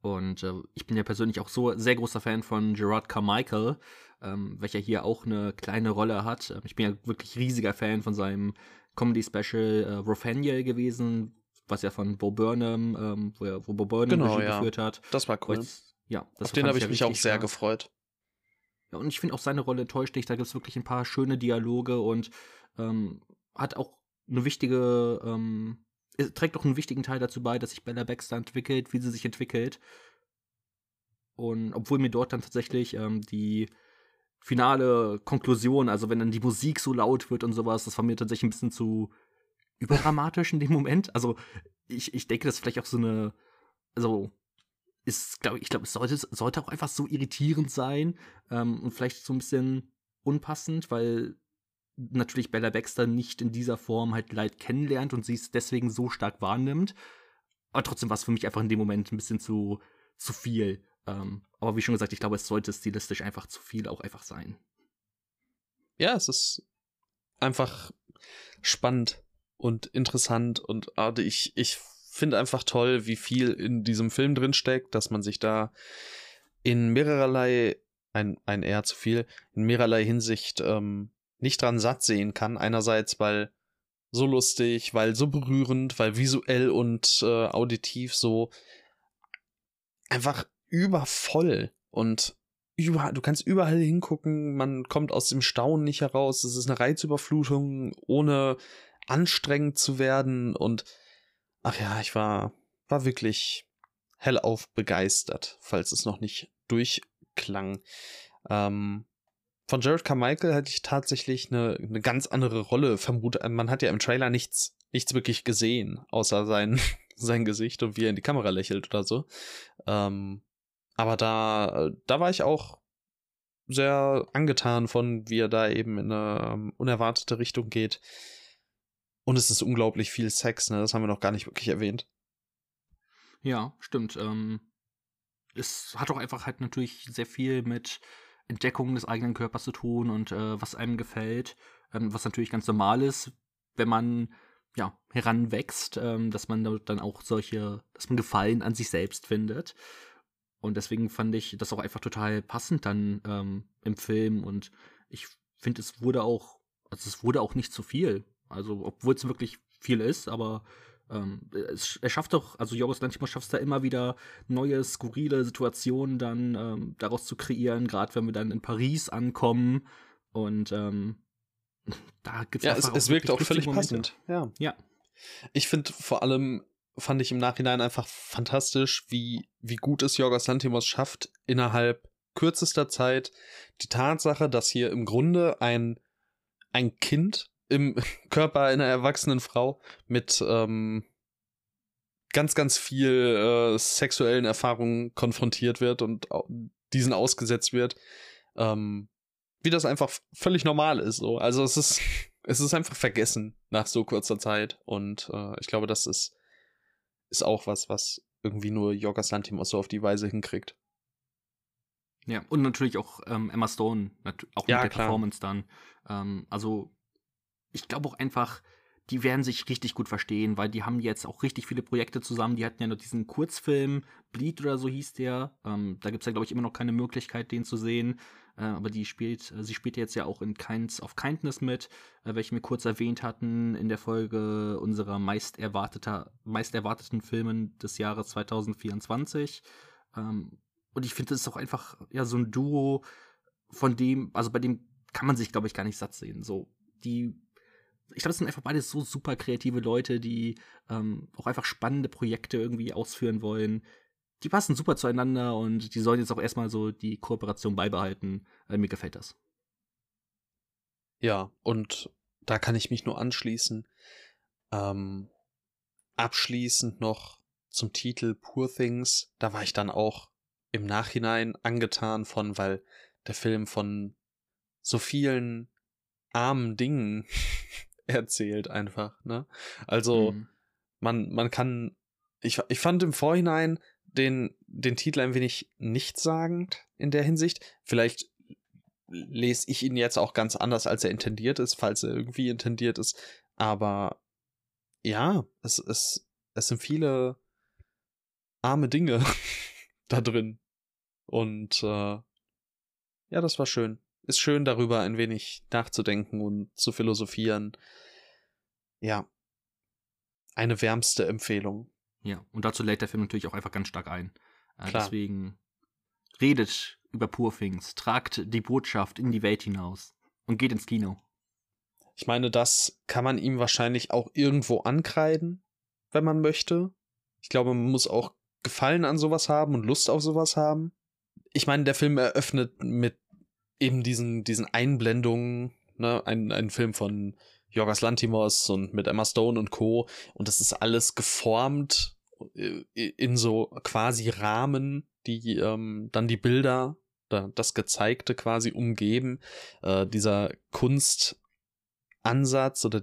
Und äh, ich bin ja persönlich auch so sehr großer Fan von Gerard Carmichael, ähm, welcher hier auch eine kleine Rolle hat. Ähm, Ich bin ja wirklich riesiger Fan von seinem Comedy-Special äh, Rothaniel gewesen, was ja von Bo Burnham, ähm, wo, er, wo Bo Burnham Genau, ja. geführt hat. Das war cool. Und, ja, das auf den habe ich mich auch sehr stark. gefreut. Ja, und ich finde auch seine Rolle täuscht nicht. Da gibt es wirklich ein paar schöne Dialoge und ähm, hat auch eine wichtige, ähm, es trägt auch einen wichtigen Teil dazu bei, dass sich Bella Baxter entwickelt, wie sie sich entwickelt. Und obwohl mir dort dann tatsächlich ähm, die finale Konklusion, also wenn dann die Musik so laut wird und sowas, das war mir tatsächlich ein bisschen zu überdramatisch in dem Moment. Also ich, ich denke, das ist vielleicht auch so eine, also ist, glaube ich, glaube, es sollte, sollte auch einfach so irritierend sein ähm, und vielleicht so ein bisschen unpassend, weil natürlich Bella Baxter nicht in dieser Form halt Leid kennenlernt und sie es deswegen so stark wahrnimmt. Aber trotzdem war es für mich einfach in dem Moment ein bisschen zu, zu viel. Ähm, aber wie schon gesagt, ich glaube, es sollte stilistisch einfach zu viel auch einfach sein. Ja, es ist einfach spannend und interessant und ah, ich, ich finde einfach toll, wie viel in diesem Film drin steckt, dass man sich da in mehrerlei, ein, ein eher zu viel, in mehrerlei Hinsicht ähm, nicht dran satt sehen kann. Einerseits, weil so lustig, weil so berührend, weil visuell und äh, auditiv so einfach übervoll und über, du kannst überall hingucken, man kommt aus dem Staunen nicht heraus, es ist eine Reizüberflutung, ohne anstrengend zu werden und ach ja, ich war, war wirklich hellauf begeistert, falls es noch nicht durchklang. Ähm, von Jared Carmichael hatte ich tatsächlich eine, eine ganz andere Rolle vermutet. Man hat ja im Trailer nichts, nichts wirklich gesehen, außer sein, *laughs* sein Gesicht und wie er in die Kamera lächelt oder so. Ähm, aber da, da war ich auch sehr angetan von, wie er da eben in eine um, unerwartete Richtung geht. Und es ist unglaublich viel Sex, ne? Das haben wir noch gar nicht wirklich erwähnt. Ja, stimmt. Ähm, es hat auch einfach halt natürlich sehr viel mit Entdeckung des eigenen Körpers zu tun und äh, was einem gefällt, ähm, was natürlich ganz normal ist, wenn man ja heranwächst, ähm, dass man dann auch solche, dass man Gefallen an sich selbst findet. Und deswegen fand ich das auch einfach total passend dann ähm, im Film und ich finde, es wurde auch, also es wurde auch nicht zu viel. Also, obwohl es wirklich viel ist, aber ähm, es, er schafft doch, also Jorgos Lanthimos schafft es da immer wieder, neue, skurrile Situationen dann ähm, daraus zu kreieren, gerade wenn wir dann in Paris ankommen und ähm, *laughs* da gibt ja, es, es wirkt auch völlig passend. Ja. ja. Ich finde vor allem, fand ich im Nachhinein einfach fantastisch, wie, wie gut es Jorgos Lanthimos schafft, innerhalb kürzester Zeit die Tatsache, dass hier im Grunde ein, ein Kind im *laughs* Körper einer erwachsenen Frau mit ähm, ganz, ganz viel äh, sexuellen Erfahrungen konfrontiert wird und diesen ausgesetzt wird. Ähm, wie das einfach völlig normal ist. So. Also es ist, *laughs* es ist einfach vergessen nach so kurzer Zeit. Und äh, ich glaube, das ist, ist auch was, was irgendwie nur Jorgos Lantimos so auf die Weise hinkriegt. Ja, und natürlich auch ähm, Emma Stone, auch mit ja, der klar. Performance dann. Ähm, also, ich glaube auch einfach, die werden sich richtig gut verstehen, weil die haben jetzt auch richtig viele Projekte zusammen. Die hatten ja noch diesen Kurzfilm, Bleed oder so hieß der. Ähm, da gibt es ja, glaube ich, immer noch keine Möglichkeit, den zu sehen. Äh, aber die spielt, äh, sie spielt jetzt ja auch in Kinds of Kindness mit, äh, welche wir kurz erwähnt hatten in der Folge unserer meist, erwarteter, meist erwarteten Filmen des Jahres 2024. Ähm, und ich finde, das ist auch einfach ja so ein Duo, von dem, also bei dem kann man sich, glaube ich, gar nicht satt sehen. So, die ich glaube, es sind einfach beide so super kreative Leute, die ähm, auch einfach spannende Projekte irgendwie ausführen wollen. Die passen super zueinander und die sollen jetzt auch erstmal so die Kooperation beibehalten. Äh, mir gefällt das. Ja, und da kann ich mich nur anschließen. Ähm, abschließend noch zum Titel Poor Things. Da war ich dann auch im Nachhinein angetan von, weil der Film von so vielen armen Dingen *laughs* erzählt einfach, ne? Also mhm. man man kann ich ich fand im Vorhinein den den Titel ein wenig nichtssagend in der Hinsicht. Vielleicht lese ich ihn jetzt auch ganz anders, als er intendiert ist, falls er irgendwie intendiert ist, aber ja, es es es sind viele arme Dinge *laughs* da drin und äh, ja, das war schön ist schön darüber ein wenig nachzudenken und zu philosophieren. Ja. Eine wärmste Empfehlung. Ja, und dazu lädt der Film natürlich auch einfach ganz stark ein. Äh, deswegen redet über Poor Things, tragt die Botschaft in die Welt hinaus und geht ins Kino. Ich meine, das kann man ihm wahrscheinlich auch irgendwo ankreiden, wenn man möchte. Ich glaube, man muss auch Gefallen an sowas haben und Lust auf sowas haben. Ich meine, der Film eröffnet mit eben diesen, diesen Einblendungen, ne, ein, ein Film von Jorgos Lantimos und mit Emma Stone und Co. Und das ist alles geformt äh, in so quasi Rahmen, die ähm, dann die Bilder, das Gezeigte quasi umgeben. Äh, dieser Kunstansatz oder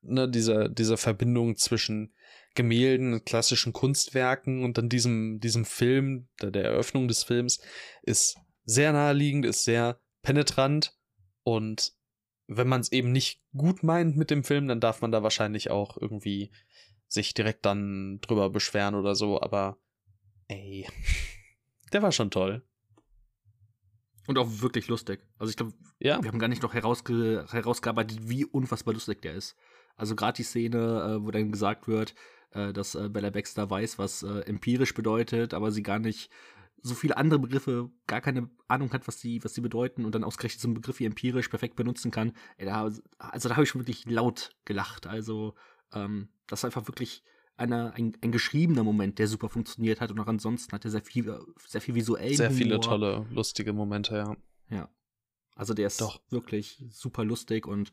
ne, dieser, dieser Verbindung zwischen Gemälden, klassischen Kunstwerken und dann diesem, diesem Film, der, der Eröffnung des Films, ist sehr naheliegend, ist sehr penetrant und wenn man es eben nicht gut meint mit dem Film, dann darf man da wahrscheinlich auch irgendwie sich direkt dann drüber beschweren oder so, aber ey, *laughs* der war schon toll. Und auch wirklich lustig. Also ich glaube, ja. wir haben gar nicht noch herausge herausgearbeitet, wie unfassbar lustig der ist. Also gerade die Szene, äh, wo dann gesagt wird, äh, dass äh, Bella Baxter weiß, was empirisch bedeutet, aber sie gar nicht so viele andere Begriffe gar keine Ahnung hat, was sie, was sie bedeuten und dann ausgerechnet so einen Begriff wie empirisch perfekt benutzen kann. Ey, da, also da habe ich schon wirklich laut gelacht. Also ähm, das ist einfach wirklich eine, ein, ein geschriebener Moment, der super funktioniert hat und auch ansonsten hat er sehr viel, sehr viel visuell. Sehr Humor. viele tolle, lustige Momente, ja. Ja. Also der ist Doch. wirklich super lustig und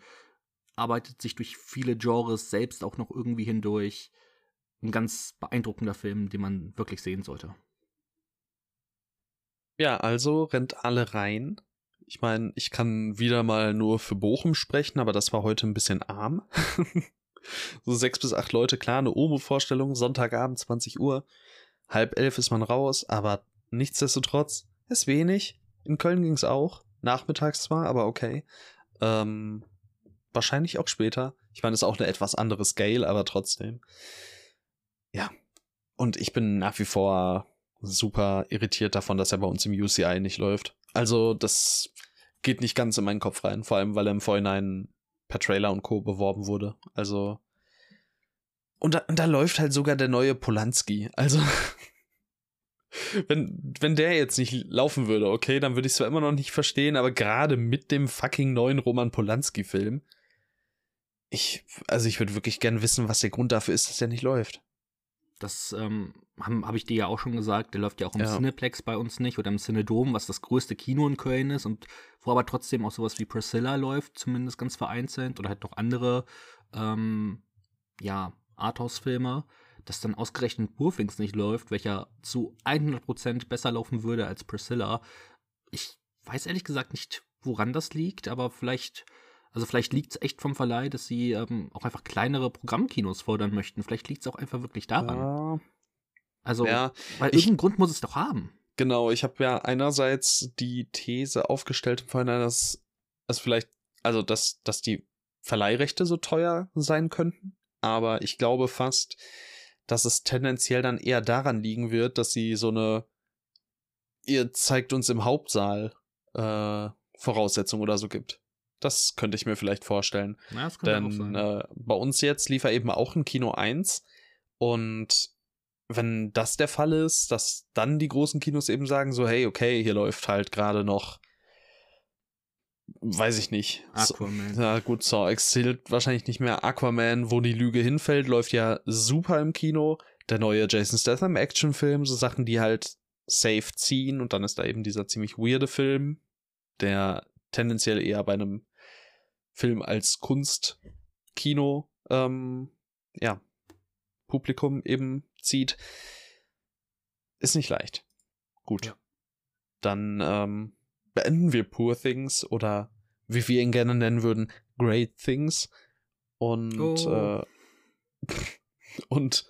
arbeitet sich durch viele Genres selbst auch noch irgendwie hindurch. Ein ganz beeindruckender Film, den man wirklich sehen sollte. Ja, also rennt alle rein. Ich meine, ich kann wieder mal nur für Bochum sprechen, aber das war heute ein bisschen arm. *laughs* so sechs bis acht Leute, klar, eine Omo-Vorstellung, Sonntagabend, 20 Uhr. Halb elf ist man raus, aber nichtsdestotrotz ist wenig. In Köln ging es auch. Nachmittags zwar, aber okay. Ähm, wahrscheinlich auch später. Ich meine, das ist auch eine etwas andere Scale, aber trotzdem. Ja. Und ich bin nach wie vor super irritiert davon, dass er bei uns im UCI nicht läuft. Also das geht nicht ganz in meinen Kopf rein, vor allem weil er im Vorhinein per Trailer und Co. beworben wurde. Also und da, und da läuft halt sogar der neue Polanski. Also *laughs* wenn, wenn der jetzt nicht laufen würde, okay, dann würde ich es zwar immer noch nicht verstehen, aber gerade mit dem fucking neuen Roman Polanski-Film, ich, also ich würde wirklich gern wissen, was der Grund dafür ist, dass der nicht läuft. Das ähm, habe hab ich dir ja auch schon gesagt. Der läuft ja auch im ja. Cineplex bei uns nicht oder im Cinedom, was das größte Kino in Köln ist und wo aber trotzdem auch sowas wie Priscilla läuft, zumindest ganz vereinzelt oder halt noch andere, ähm, ja, Arthouse-Filme. Dass dann ausgerechnet Burfings nicht läuft, welcher zu 100% besser laufen würde als Priscilla. Ich weiß ehrlich gesagt nicht, woran das liegt, aber vielleicht also vielleicht liegt es echt vom Verleih, dass sie ähm, auch einfach kleinere Programmkinos fordern möchten. Vielleicht liegt es auch einfach wirklich daran. Ja. Also, ja, weil irgendeinen Grund muss es doch haben. Genau, ich habe ja einerseits die These aufgestellt im Vorhinein, dass es vielleicht, also dass, dass die Verleihrechte so teuer sein könnten. Aber ich glaube fast, dass es tendenziell dann eher daran liegen wird, dass sie so eine, ihr zeigt uns im Hauptsaal äh, Voraussetzung oder so gibt. Das könnte ich mir vielleicht vorstellen. Ja, das Denn äh, bei uns jetzt lief er eben auch ein Kino 1 und wenn das der Fall ist, dass dann die großen Kinos eben sagen so, hey, okay, hier läuft halt gerade noch weiß ich nicht. Aquaman. So, ja, gut, Saw X zählt wahrscheinlich nicht mehr. Aquaman, wo die Lüge hinfällt, läuft ja super im Kino. Der neue Jason Statham Actionfilm, so Sachen, die halt safe ziehen und dann ist da eben dieser ziemlich weirde Film, der tendenziell eher bei einem Film als Kunstkino, ähm, ja, Publikum eben zieht, ist nicht leicht. Gut. Ja. Dann ähm, beenden wir Poor Things oder wie wir ihn gerne nennen würden, Great Things. Und, oh. äh, *laughs* und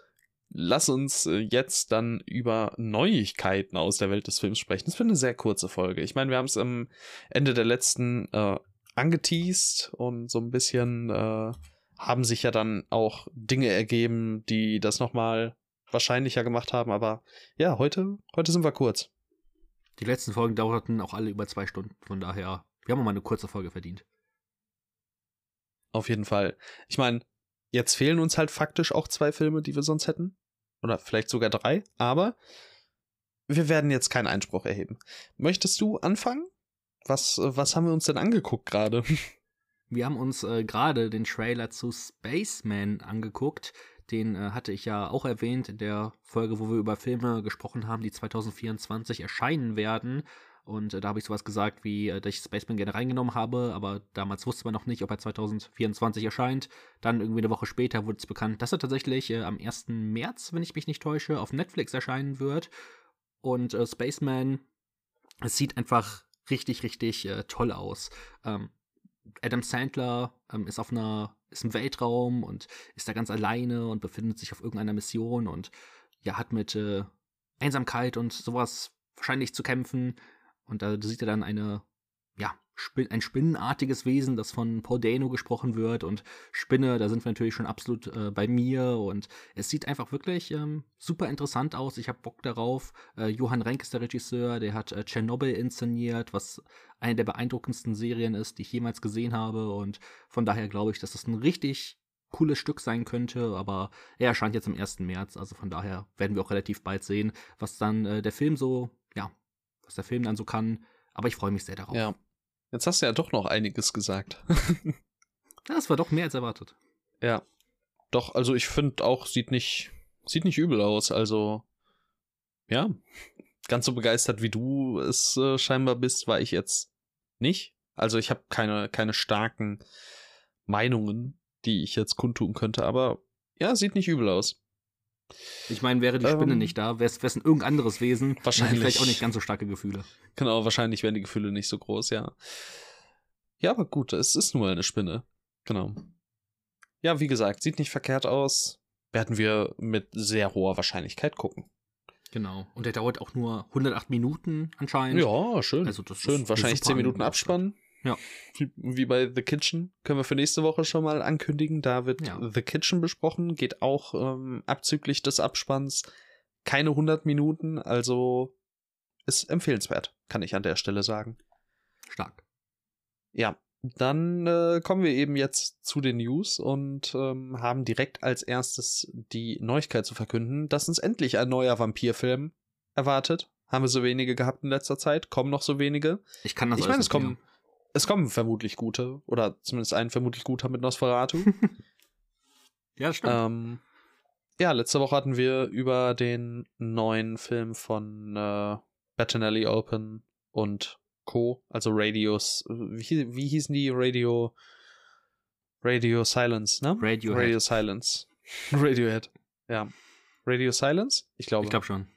lass uns äh, jetzt dann über Neuigkeiten aus der Welt des Films sprechen. Das wird eine sehr kurze Folge. Ich meine, wir haben es am Ende der letzten äh, angeteased und so ein bisschen äh, haben sich ja dann auch Dinge ergeben, die das nochmal wahrscheinlicher gemacht haben. Aber ja, heute, heute sind wir kurz. Die letzten Folgen dauerten auch alle über zwei Stunden. Von daher, wir haben mal eine kurze Folge verdient. Auf jeden Fall. Ich meine, jetzt fehlen uns halt faktisch auch zwei Filme, die wir sonst hätten. Oder vielleicht sogar drei. Aber wir werden jetzt keinen Einspruch erheben. Möchtest du anfangen? Was, was haben wir uns denn angeguckt gerade? *laughs* Wir haben uns äh, gerade den Trailer zu Spaceman angeguckt. Den äh, hatte ich ja auch erwähnt in der Folge, wo wir über Filme gesprochen haben, die 2024 erscheinen werden. Und äh, da habe ich sowas gesagt, wie, äh, dass ich Spaceman gerne reingenommen habe, aber damals wusste man noch nicht, ob er 2024 erscheint. Dann irgendwie eine Woche später wurde es bekannt, dass er tatsächlich äh, am 1. März, wenn ich mich nicht täusche, auf Netflix erscheinen wird. Und äh, Spaceman, es sieht einfach richtig, richtig äh, toll aus. Ähm, Adam Sandler ähm, ist auf einer, ist im Weltraum und ist da ganz alleine und befindet sich auf irgendeiner Mission und ja, hat mit äh, Einsamkeit und sowas wahrscheinlich zu kämpfen. Und da sieht er dann eine ein spinnenartiges Wesen, das von Paul gesprochen wird. Und Spinne, da sind wir natürlich schon absolut äh, bei mir. Und es sieht einfach wirklich ähm, super interessant aus. Ich habe Bock darauf. Äh, Johann Renk ist der Regisseur, der hat äh, Tschernobyl inszeniert, was eine der beeindruckendsten Serien ist, die ich jemals gesehen habe. Und von daher glaube ich, dass das ein richtig cooles Stück sein könnte, aber er erscheint jetzt am 1. März, also von daher werden wir auch relativ bald sehen, was dann äh, der Film so, ja, was der Film dann so kann. Aber ich freue mich sehr darauf. Ja, Jetzt hast du ja doch noch einiges gesagt. *laughs* das war doch mehr als erwartet. Ja. Doch, also ich finde auch, sieht nicht, sieht nicht übel aus. Also, ja. Ganz so begeistert wie du es äh, scheinbar bist, war ich jetzt nicht. Also ich habe keine, keine starken Meinungen, die ich jetzt kundtun könnte, aber ja, sieht nicht übel aus. Ich meine, wäre die Spinne ähm, nicht da, wäre es ein irgendein anderes Wesen. Wahrscheinlich. Vielleicht auch nicht ganz so starke Gefühle. Genau, wahrscheinlich wären die Gefühle nicht so groß, ja. Ja, aber gut, es ist nur eine Spinne. Genau. Ja, wie gesagt, sieht nicht verkehrt aus. Werden wir mit sehr hoher Wahrscheinlichkeit gucken. Genau. Und der dauert auch nur 108 Minuten anscheinend. Ja, schön. Also das schön. Wahrscheinlich 10 Minuten Abspann. Ja. Wie bei The Kitchen können wir für nächste Woche schon mal ankündigen. Da wird ja. The Kitchen besprochen, geht auch ähm, abzüglich des Abspanns keine 100 Minuten, also ist empfehlenswert, kann ich an der Stelle sagen. Stark. Ja, dann äh, kommen wir eben jetzt zu den News und ähm, haben direkt als erstes die Neuigkeit zu verkünden, dass uns endlich ein neuer Vampirfilm erwartet. Haben wir so wenige gehabt in letzter Zeit? Kommen noch so wenige? Ich kann das Ich meine, es kommen, es kommen vermutlich gute, oder zumindest ein vermutlich guter mit Nosferatu. *laughs* ja, stimmt. Ähm, ja, letzte Woche hatten wir über den neuen Film von äh, Bettinelli Open und Co., also Radios, wie, wie hießen die? Radio, Radio Silence, ne? Radiohead. Radio Silence. *laughs* Radiohead, ja. Radio Silence? Ich glaube. Ich glaube schon.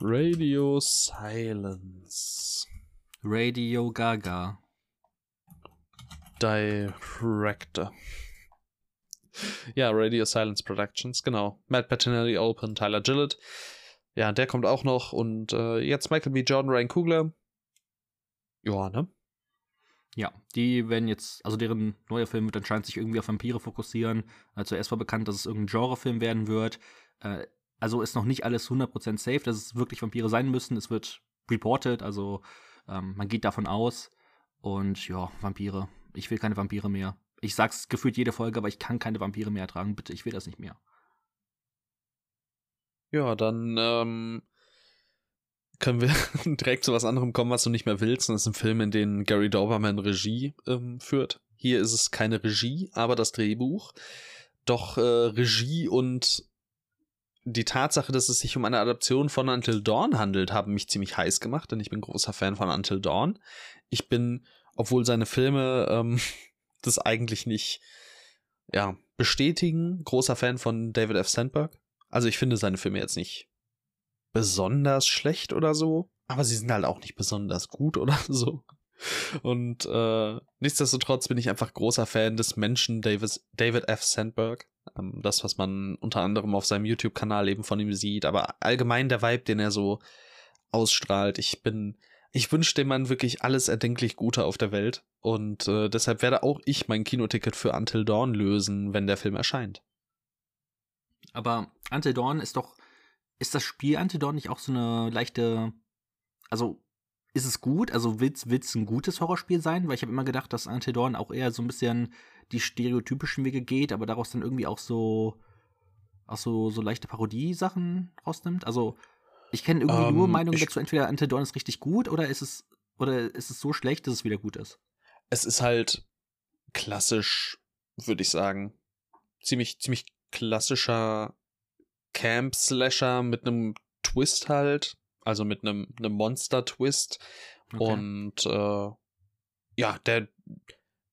Radio Silence. Radio Gaga. Director. Ja, Radio Silence Productions, genau. Matt Bettinelli, Open, Tyler Gillett. Ja, der kommt auch noch. Und äh, jetzt Michael B. Jordan, Ryan Kugler. Ja, ne? Ja, die werden jetzt, also deren neuer Film wird anscheinend sich irgendwie auf Vampire fokussieren. Also zuerst war bekannt, dass es irgendein Genrefilm werden wird. Äh, also ist noch nicht alles 100% safe, dass es wirklich Vampire sein müssen. Es wird reported, also ähm, man geht davon aus. Und ja, Vampire. Ich will keine Vampire mehr. Ich sag's gefühlt jede Folge, aber ich kann keine Vampire mehr ertragen. Bitte, ich will das nicht mehr. Ja, dann ähm, können wir *laughs* direkt zu was anderem kommen, was du nicht mehr willst. Und das ist ein Film, in dem Gary Dauberman Regie ähm, führt. Hier ist es keine Regie, aber das Drehbuch. Doch äh, Regie und die Tatsache, dass es sich um eine Adaption von Until Dawn handelt, haben mich ziemlich heiß gemacht, denn ich bin großer Fan von Until Dawn. Ich bin, obwohl seine Filme ähm, *laughs* das eigentlich nicht ja, bestätigen, großer Fan von David F. Sandberg. Also ich finde seine Filme jetzt nicht besonders schlecht oder so, aber sie sind halt auch nicht besonders gut *laughs* oder so. Und äh, nichtsdestotrotz bin ich einfach großer Fan des Menschen Davis, David F. Sandberg. Ähm, das, was man unter anderem auf seinem YouTube-Kanal eben von ihm sieht, aber allgemein der Vibe, den er so ausstrahlt. Ich bin, ich wünsche dem Mann wirklich alles erdenklich Gute auf der Welt. Und äh, deshalb werde auch ich mein Kinoticket für Until Dawn lösen, wenn der Film erscheint. Aber Until Dawn ist doch, ist das Spiel Until Dawn nicht auch so eine leichte, also ist es gut? Also wird es ein gutes Horrorspiel sein? Weil ich habe immer gedacht, dass Until Dawn auch eher so ein bisschen die stereotypischen Wege geht, aber daraus dann irgendwie auch so, auch so, so leichte Parodie-Sachen rausnimmt. Also ich kenne irgendwie um, nur ähm, Meinungen dazu, entweder Until Dawn ist richtig gut oder ist es, oder ist es so schlecht, dass es wieder gut ist? Es ist halt klassisch, würde ich sagen. Ziemlich, ziemlich klassischer Camp-Slasher mit einem Twist halt. Also mit einem, einem Monster-Twist. Okay. Und äh, ja, der,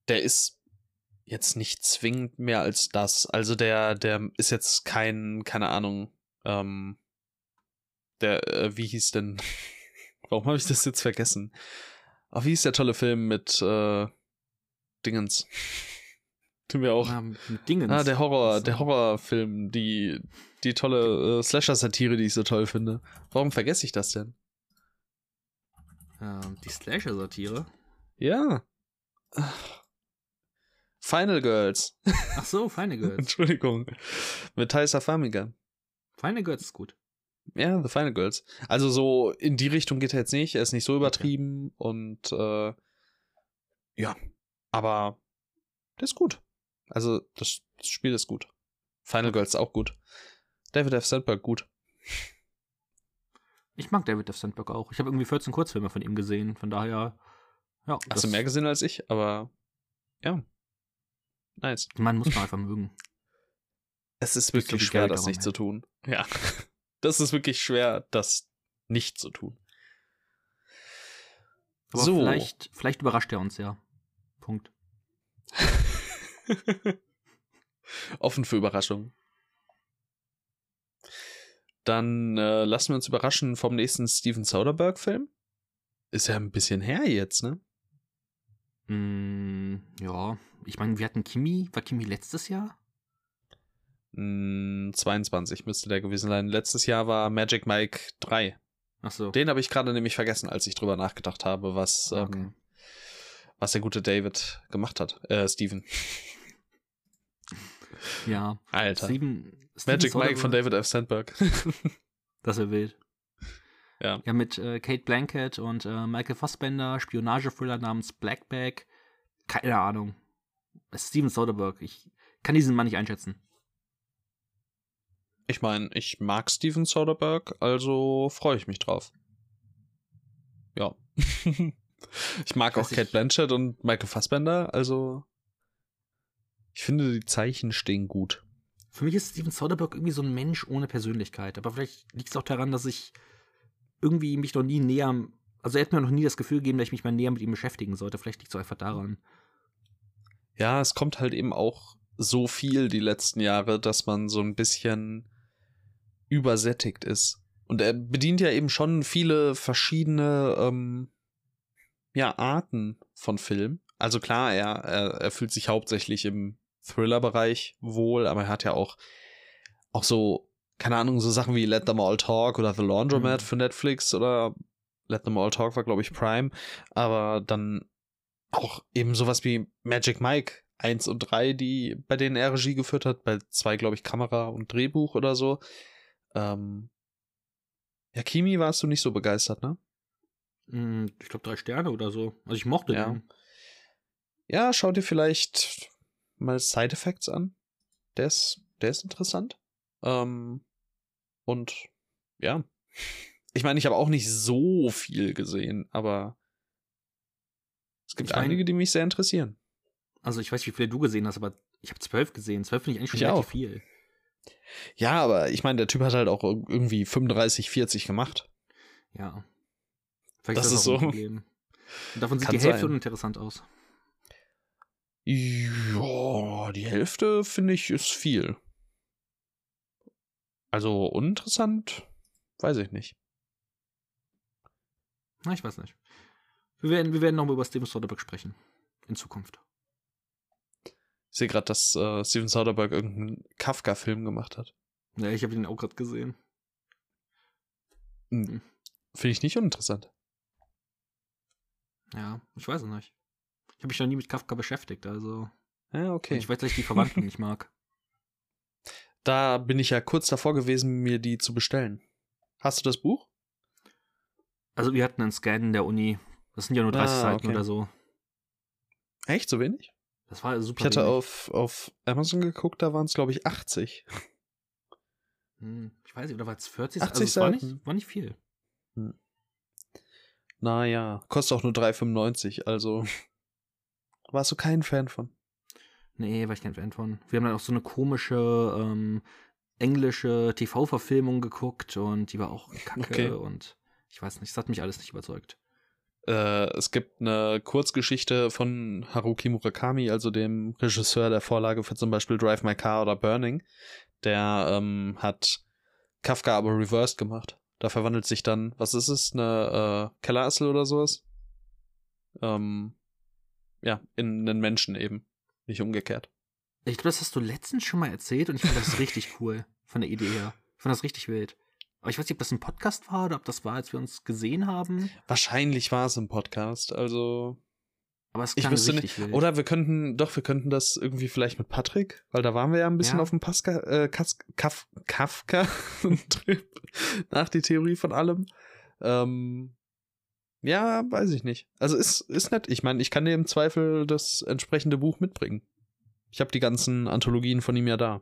der ist jetzt nicht zwingend mehr als das. Also der, der ist jetzt kein, keine Ahnung, ähm, der, äh, wie hieß denn? *laughs* Warum habe ich das jetzt vergessen? Ach, wie hieß der tolle Film mit äh, Dingens? *laughs* Tun wir auch. Ja, mit Dingens. Ah, der Horror, der Horrorfilm, die, die tolle äh, Slasher-Satire, die ich so toll finde. Warum vergesse ich das denn? Ähm, die Slasher-Satire? Ja. Ach. Final Girls. Ach so, Final *laughs* Girls. Entschuldigung. Mit Thaisa Famiga. Final Girls ist gut. Ja, The Final Girls. Also so in die Richtung geht er jetzt nicht. Er ist nicht so übertrieben okay. und äh, ja, aber der ist gut. Also das, das Spiel ist gut. Final Girls ist auch gut. David F. Sandberg gut. Ich mag David F. Sandberg auch. Ich habe irgendwie 14 Kurzfilme von ihm gesehen. Von daher, ja. Hast du mehr gesehen als ich, aber ja. Nice. Man muss *laughs* man einfach mögen. Es ist wirklich schwer, das nicht zu tun. Ja. *laughs* Das ist wirklich schwer, das nicht zu tun. Aber so. vielleicht, vielleicht überrascht er uns ja. Punkt. *laughs* Offen für Überraschungen. Dann äh, lassen wir uns überraschen vom nächsten Steven Soderbergh-Film. Ist ja ein bisschen her jetzt, ne? Mm, ja, ich meine, wir hatten Kimi. War Kimi letztes Jahr? 22 müsste der gewesen sein. Letztes Jahr war Magic Mike 3. Ach so. Den habe ich gerade nämlich vergessen, als ich drüber nachgedacht habe, was, okay. ähm, was der gute David gemacht hat. Äh, Steven. Ja. Alter. Steven, Steven Magic Mike von David F. Sandberg. das wäre wild. Ja. Ja, mit äh, Kate Blanket und äh, Michael Fassbender, Spionage-Thriller namens Blackback. Keine Ahnung. Steven Soderbergh. Ich kann diesen Mann nicht einschätzen. Ich meine, ich mag Steven Soderbergh, also freue ich mich drauf. Ja. *laughs* ich mag auch Kate Blanchett und Michael Fassbender, also ich finde, die Zeichen stehen gut. Für mich ist Steven Soderbergh irgendwie so ein Mensch ohne Persönlichkeit. Aber vielleicht liegt es auch daran, dass ich irgendwie mich noch nie näher. Also er hat mir noch nie das Gefühl gegeben, dass ich mich mal näher mit ihm beschäftigen sollte. Vielleicht liegt es einfach daran. Ja, es kommt halt eben auch so viel die letzten Jahre, dass man so ein bisschen übersättigt ist. Und er bedient ja eben schon viele verschiedene ähm, ja, Arten von Film. Also klar, er, er, er fühlt sich hauptsächlich im Thriller-Bereich wohl, aber er hat ja auch, auch so, keine Ahnung, so Sachen wie Let Them All Talk oder The Laundromat mhm. für Netflix oder Let Them All Talk war, glaube ich, Prime. Aber dann auch eben sowas wie Magic Mike 1 und 3, die, bei denen er Regie geführt hat, bei zwei, glaube ich, Kamera und Drehbuch oder so. Ähm, ja, Kimi warst du nicht so begeistert, ne? Hm, ich glaube drei Sterne oder so. Also ich mochte ja. den. Ja, schau dir vielleicht mal Side Effects an. Der ist, der ist interessant. Ähm, und ja. Ich meine, ich habe auch nicht so viel gesehen, aber es gibt ich mein, einige, die mich sehr interessieren. Also ich weiß, wie viele du gesehen hast, aber ich habe zwölf gesehen. Zwölf finde ich eigentlich schon ich relativ auch. viel. Ja, aber ich meine, der Typ hat halt auch irgendwie 35, 40 gemacht. Ja. Vielleicht das, ist, das ist so. Und davon sieht die Hälfte sein. uninteressant aus. Ja, die Hälfte finde ich ist viel. Also uninteressant, weiß ich nicht. Na, ich weiß nicht. Wir werden, wir werden nochmal über Steven Soderbergh sprechen. In Zukunft. Ich sehe gerade, dass äh, Steven Soderbergh irgendeinen Kafka-Film gemacht hat. Ja, ich habe ihn auch gerade gesehen. Hm. hm. Finde ich nicht uninteressant. Ja, ich weiß es nicht. Ich habe mich noch nie mit Kafka beschäftigt, also. Ja, okay. ich weiß, dass ich die Verwandten nicht mag. *laughs* Da bin ich ja kurz davor gewesen, mir die zu bestellen. Hast du das Buch? Also, wir hatten einen Scan in der Uni. Das sind ja nur 30 ah, Seiten okay. oder so. Echt? So wenig? Das war super. Ich hatte auf, auf Amazon geguckt, da waren es, glaube ich, 80. Hm, ich weiß nicht, oder war es 40? 80 also, Seiten. War nicht, war nicht viel. Hm. Naja, kostet auch nur 3,95, also warst du kein Fan von? Nee, war ich kein Fan von. Wir haben dann auch so eine komische ähm, englische TV-Verfilmung geguckt und die war auch kacke okay. und ich weiß nicht, das hat mich alles nicht überzeugt. Äh, es gibt eine Kurzgeschichte von Haruki Murakami, also dem Regisseur der Vorlage für zum Beispiel Drive My Car oder Burning. Der ähm, hat Kafka aber reversed gemacht. Da verwandelt sich dann, was ist es, eine äh, Kellerassel oder sowas? Ähm, ja, in einen Menschen eben. Nicht umgekehrt. Ich glaube, das hast du letztens schon mal erzählt und ich fand das richtig *laughs* cool von der Idee her. Ich fand das richtig wild. Aber ich weiß nicht, ob das ein Podcast war oder ob das war, als wir uns gesehen haben. Wahrscheinlich war es ein Podcast, also. Aber es klang ich wüsste nicht. Wild. Oder wir könnten, doch, wir könnten das irgendwie vielleicht mit Patrick, weil da waren wir ja ein bisschen ja. auf dem Pasca, äh, Kas, Kaf, Kafka-Trip *laughs* nach die Theorie von allem. Ähm, ja, weiß ich nicht. Also ist, ist nett. Ich meine, ich kann dir im Zweifel das entsprechende Buch mitbringen. Ich habe die ganzen Anthologien von ihm ja da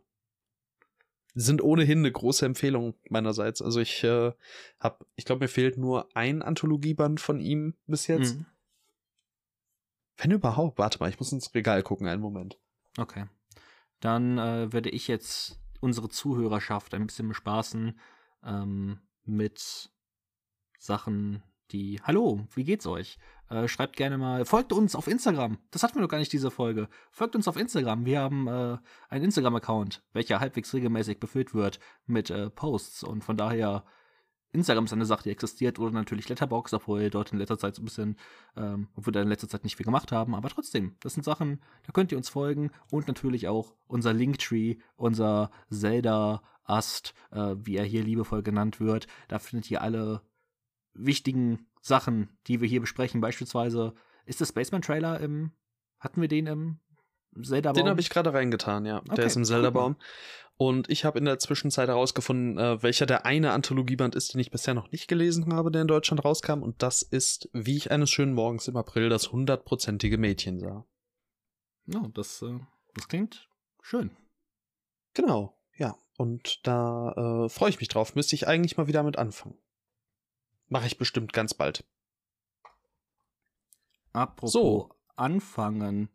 sind ohnehin eine große Empfehlung meinerseits. Also ich äh, habe, ich glaube, mir fehlt nur ein Anthologieband von ihm bis jetzt. Mhm. Wenn überhaupt. Warte mal, ich muss ins Regal gucken, einen Moment. Okay. Dann äh, werde ich jetzt unsere Zuhörerschaft ein bisschen bespaßen ähm, mit Sachen, die. Hallo, wie geht's euch? Äh, schreibt gerne mal, folgt uns auf Instagram. Das hatten wir noch gar nicht diese Folge. Folgt uns auf Instagram. Wir haben äh, einen Instagram-Account, welcher halbwegs regelmäßig befüllt wird mit äh, Posts. Und von daher, Instagram ist eine Sache, die existiert. Oder natürlich Letterbox, obwohl dort in letzter Zeit so ein bisschen, ähm, obwohl wir da in letzter Zeit nicht viel gemacht haben. Aber trotzdem, das sind Sachen, da könnt ihr uns folgen. Und natürlich auch unser Linktree, unser Zelda-Ast, äh, wie er hier liebevoll genannt wird. Da findet ihr alle wichtigen Sachen, die wir hier besprechen. Beispielsweise ist der Spaceman-Trailer im. Hatten wir den im Zelda-Baum? Den habe ich gerade reingetan, ja. Okay, der ist im Zelda-Baum. Und ich habe in der Zwischenzeit herausgefunden, äh, welcher der eine Anthologieband ist, den ich bisher noch nicht gelesen habe, der in Deutschland rauskam. Und das ist, wie ich eines schönen Morgens im April das hundertprozentige Mädchen sah. Ja, das, äh, das klingt schön. Genau, ja. Und da äh, freue ich mich drauf. Müsste ich eigentlich mal wieder mit anfangen. Mache ich bestimmt ganz bald. Apropos so. Anfangen.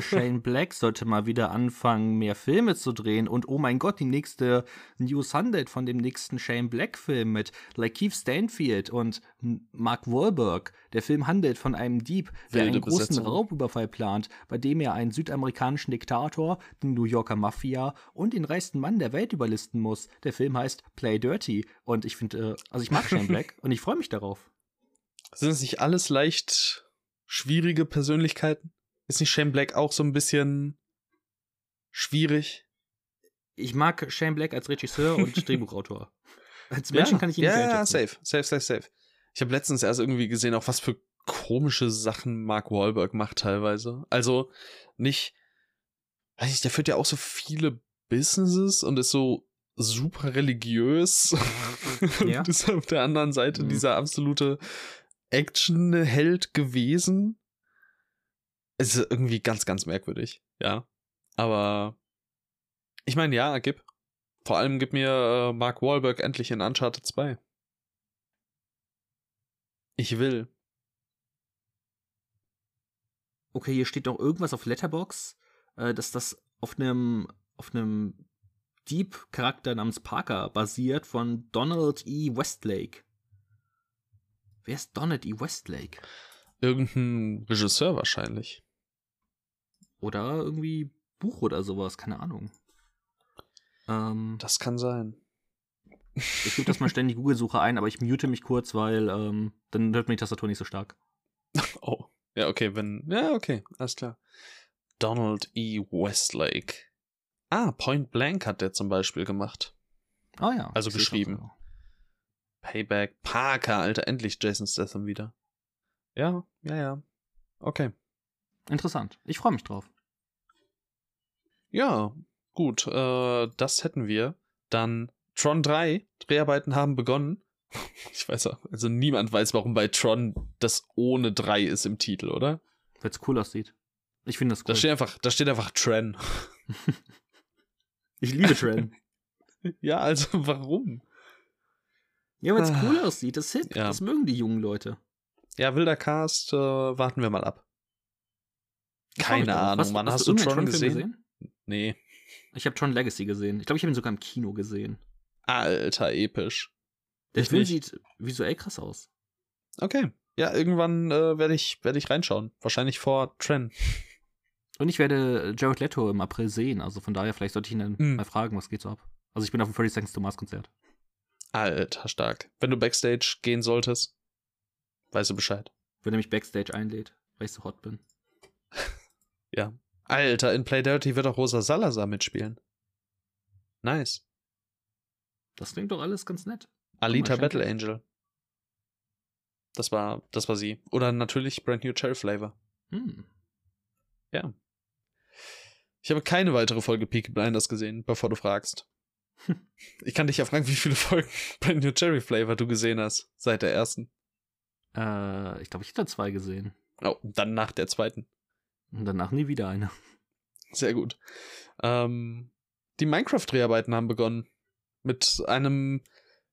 Shane Black sollte mal wieder anfangen, mehr Filme zu drehen. Und oh mein Gott, die nächste News handelt von dem nächsten Shane Black-Film mit Lakeith Stanfield und Mark Wahlberg. Der Film handelt von einem Dieb, der Wilde einen großen Besetzung. Raubüberfall plant, bei dem er einen südamerikanischen Diktator, den New Yorker Mafia und den reichsten Mann der Welt überlisten muss. Der Film heißt Play Dirty. Und ich finde, äh, also ich mag Shane Black *laughs* und ich freue mich darauf. Sind es nicht alles leicht schwierige Persönlichkeiten? Ist nicht Shane Black auch so ein bisschen schwierig? Ich mag Shane Black als Regisseur und *laughs* Drehbuchautor. Als Menschen ja, kann ich ihn ja, nicht Ja, safe, safe, safe, safe. Ich habe letztens erst irgendwie gesehen, auch was für komische Sachen Mark Wahlberg macht teilweise. Also nicht, weiß ich, der führt ja auch so viele Businesses und ist so super religiös. *laughs* Ja. und ist auf der anderen Seite mhm. dieser absolute Actionheld gewesen. Es ist irgendwie ganz, ganz merkwürdig, ja. Aber ich meine, ja, gib. Vor allem gib mir äh, Mark Wahlberg endlich in Uncharted 2. Ich will. Okay, hier steht noch irgendwas auf Letterbox, äh, dass das auf einem auf einem Dieb-Charakter namens Parker basiert von Donald E. Westlake. Wer ist Donald E. Westlake? Irgendein Regisseur wahrscheinlich. Oder irgendwie Buch oder sowas, keine Ahnung. Ähm, das kann sein. Ich gebe das mal *laughs* ständig Google-Suche ein, aber ich mute mich kurz, weil ähm, dann hört mir die Tastatur nicht so stark. *laughs* Oh, ja, okay, wenn. Ja, okay, alles klar. Donald E. Westlake. Ah, Point Blank hat der zum Beispiel gemacht. Ah ja. Also geschrieben. Payback, Parker, Alter, endlich Jason Statham wieder. Ja, ja, ja. Okay. Interessant. Ich freue mich drauf. Ja, gut. Äh, das hätten wir. Dann Tron 3. Dreharbeiten haben begonnen. *laughs* Ich weiß auch, also niemand weiß, warum bei Tron das ohne 3 ist im Titel, oder? Weil es cool aussieht. Ich finde das cool. Da steht einfach, da steht einfach Tren. *laughs* ich liebe Tren. *laughs* ja, also warum? Ja, weil es ah. cool aussieht. Das Hit. Ja. Das mögen die jungen Leute. Ja, wilder Cast, äh, warten wir mal ab. Keine Ahnung, was, Mann. Hast, hast du Tron, Tron gesehen? gesehen? Nee. Ich habe Tron Legacy gesehen. Ich glaube, ich habe ihn sogar im Kino gesehen. Alter, episch. Der ich Film nicht. sieht visuell krass aus. Okay. Ja, irgendwann äh, werde ich, werd ich reinschauen. Wahrscheinlich vor Tren. *laughs* Und ich werde Jared Leto im April sehen. Also von daher, vielleicht sollte ich ihn dann mm. mal fragen, was geht so ab. Also ich bin auf dem 30 Seconds to Mars Konzert. Alter, stark. Wenn du Backstage gehen solltest, weißt du Bescheid. Wenn er mich Backstage einlädt, weil ich so hot bin. *laughs* ja. Alter, in Play Dirty wird auch Rosa Salazar mitspielen. Nice. Das klingt doch alles ganz nett. Alita Battle Angel. Das war, das war sie. Oder natürlich Brand New Cherry Flavor. Hm. Ja. Ich habe keine weitere Folge Peaky Blinders gesehen, bevor du fragst. Ich kann dich ja fragen, wie viele Folgen *laughs* Brand New Cherry Flavor du gesehen hast seit der ersten. Äh, ich glaube, ich hätte zwei gesehen. Oh, dann nach der zweiten. Und danach nie wieder eine. Sehr gut. Ähm, die Minecraft-Dreharbeiten haben begonnen. Mit einem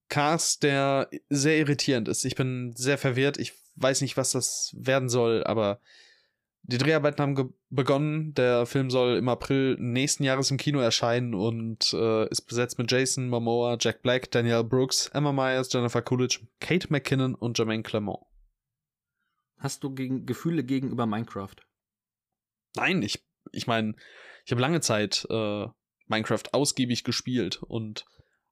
Cast, der sehr irritierend ist. Ich bin sehr verwirrt. Ich weiß nicht, was das werden soll, aber die Dreharbeiten haben begonnen. Der Film soll im April nächsten Jahres im Kino erscheinen und äh, ist besetzt mit Jason Momoa, Jack Black, Danielle Brooks, Emma Myers, Jennifer Coolidge, Kate McKinnon und Jermaine Clement. Hast du gegen, Gefühle gegenüber Minecraft? Nein, ich, ich meine, ich habe lange Zeit äh, Minecraft ausgiebig gespielt und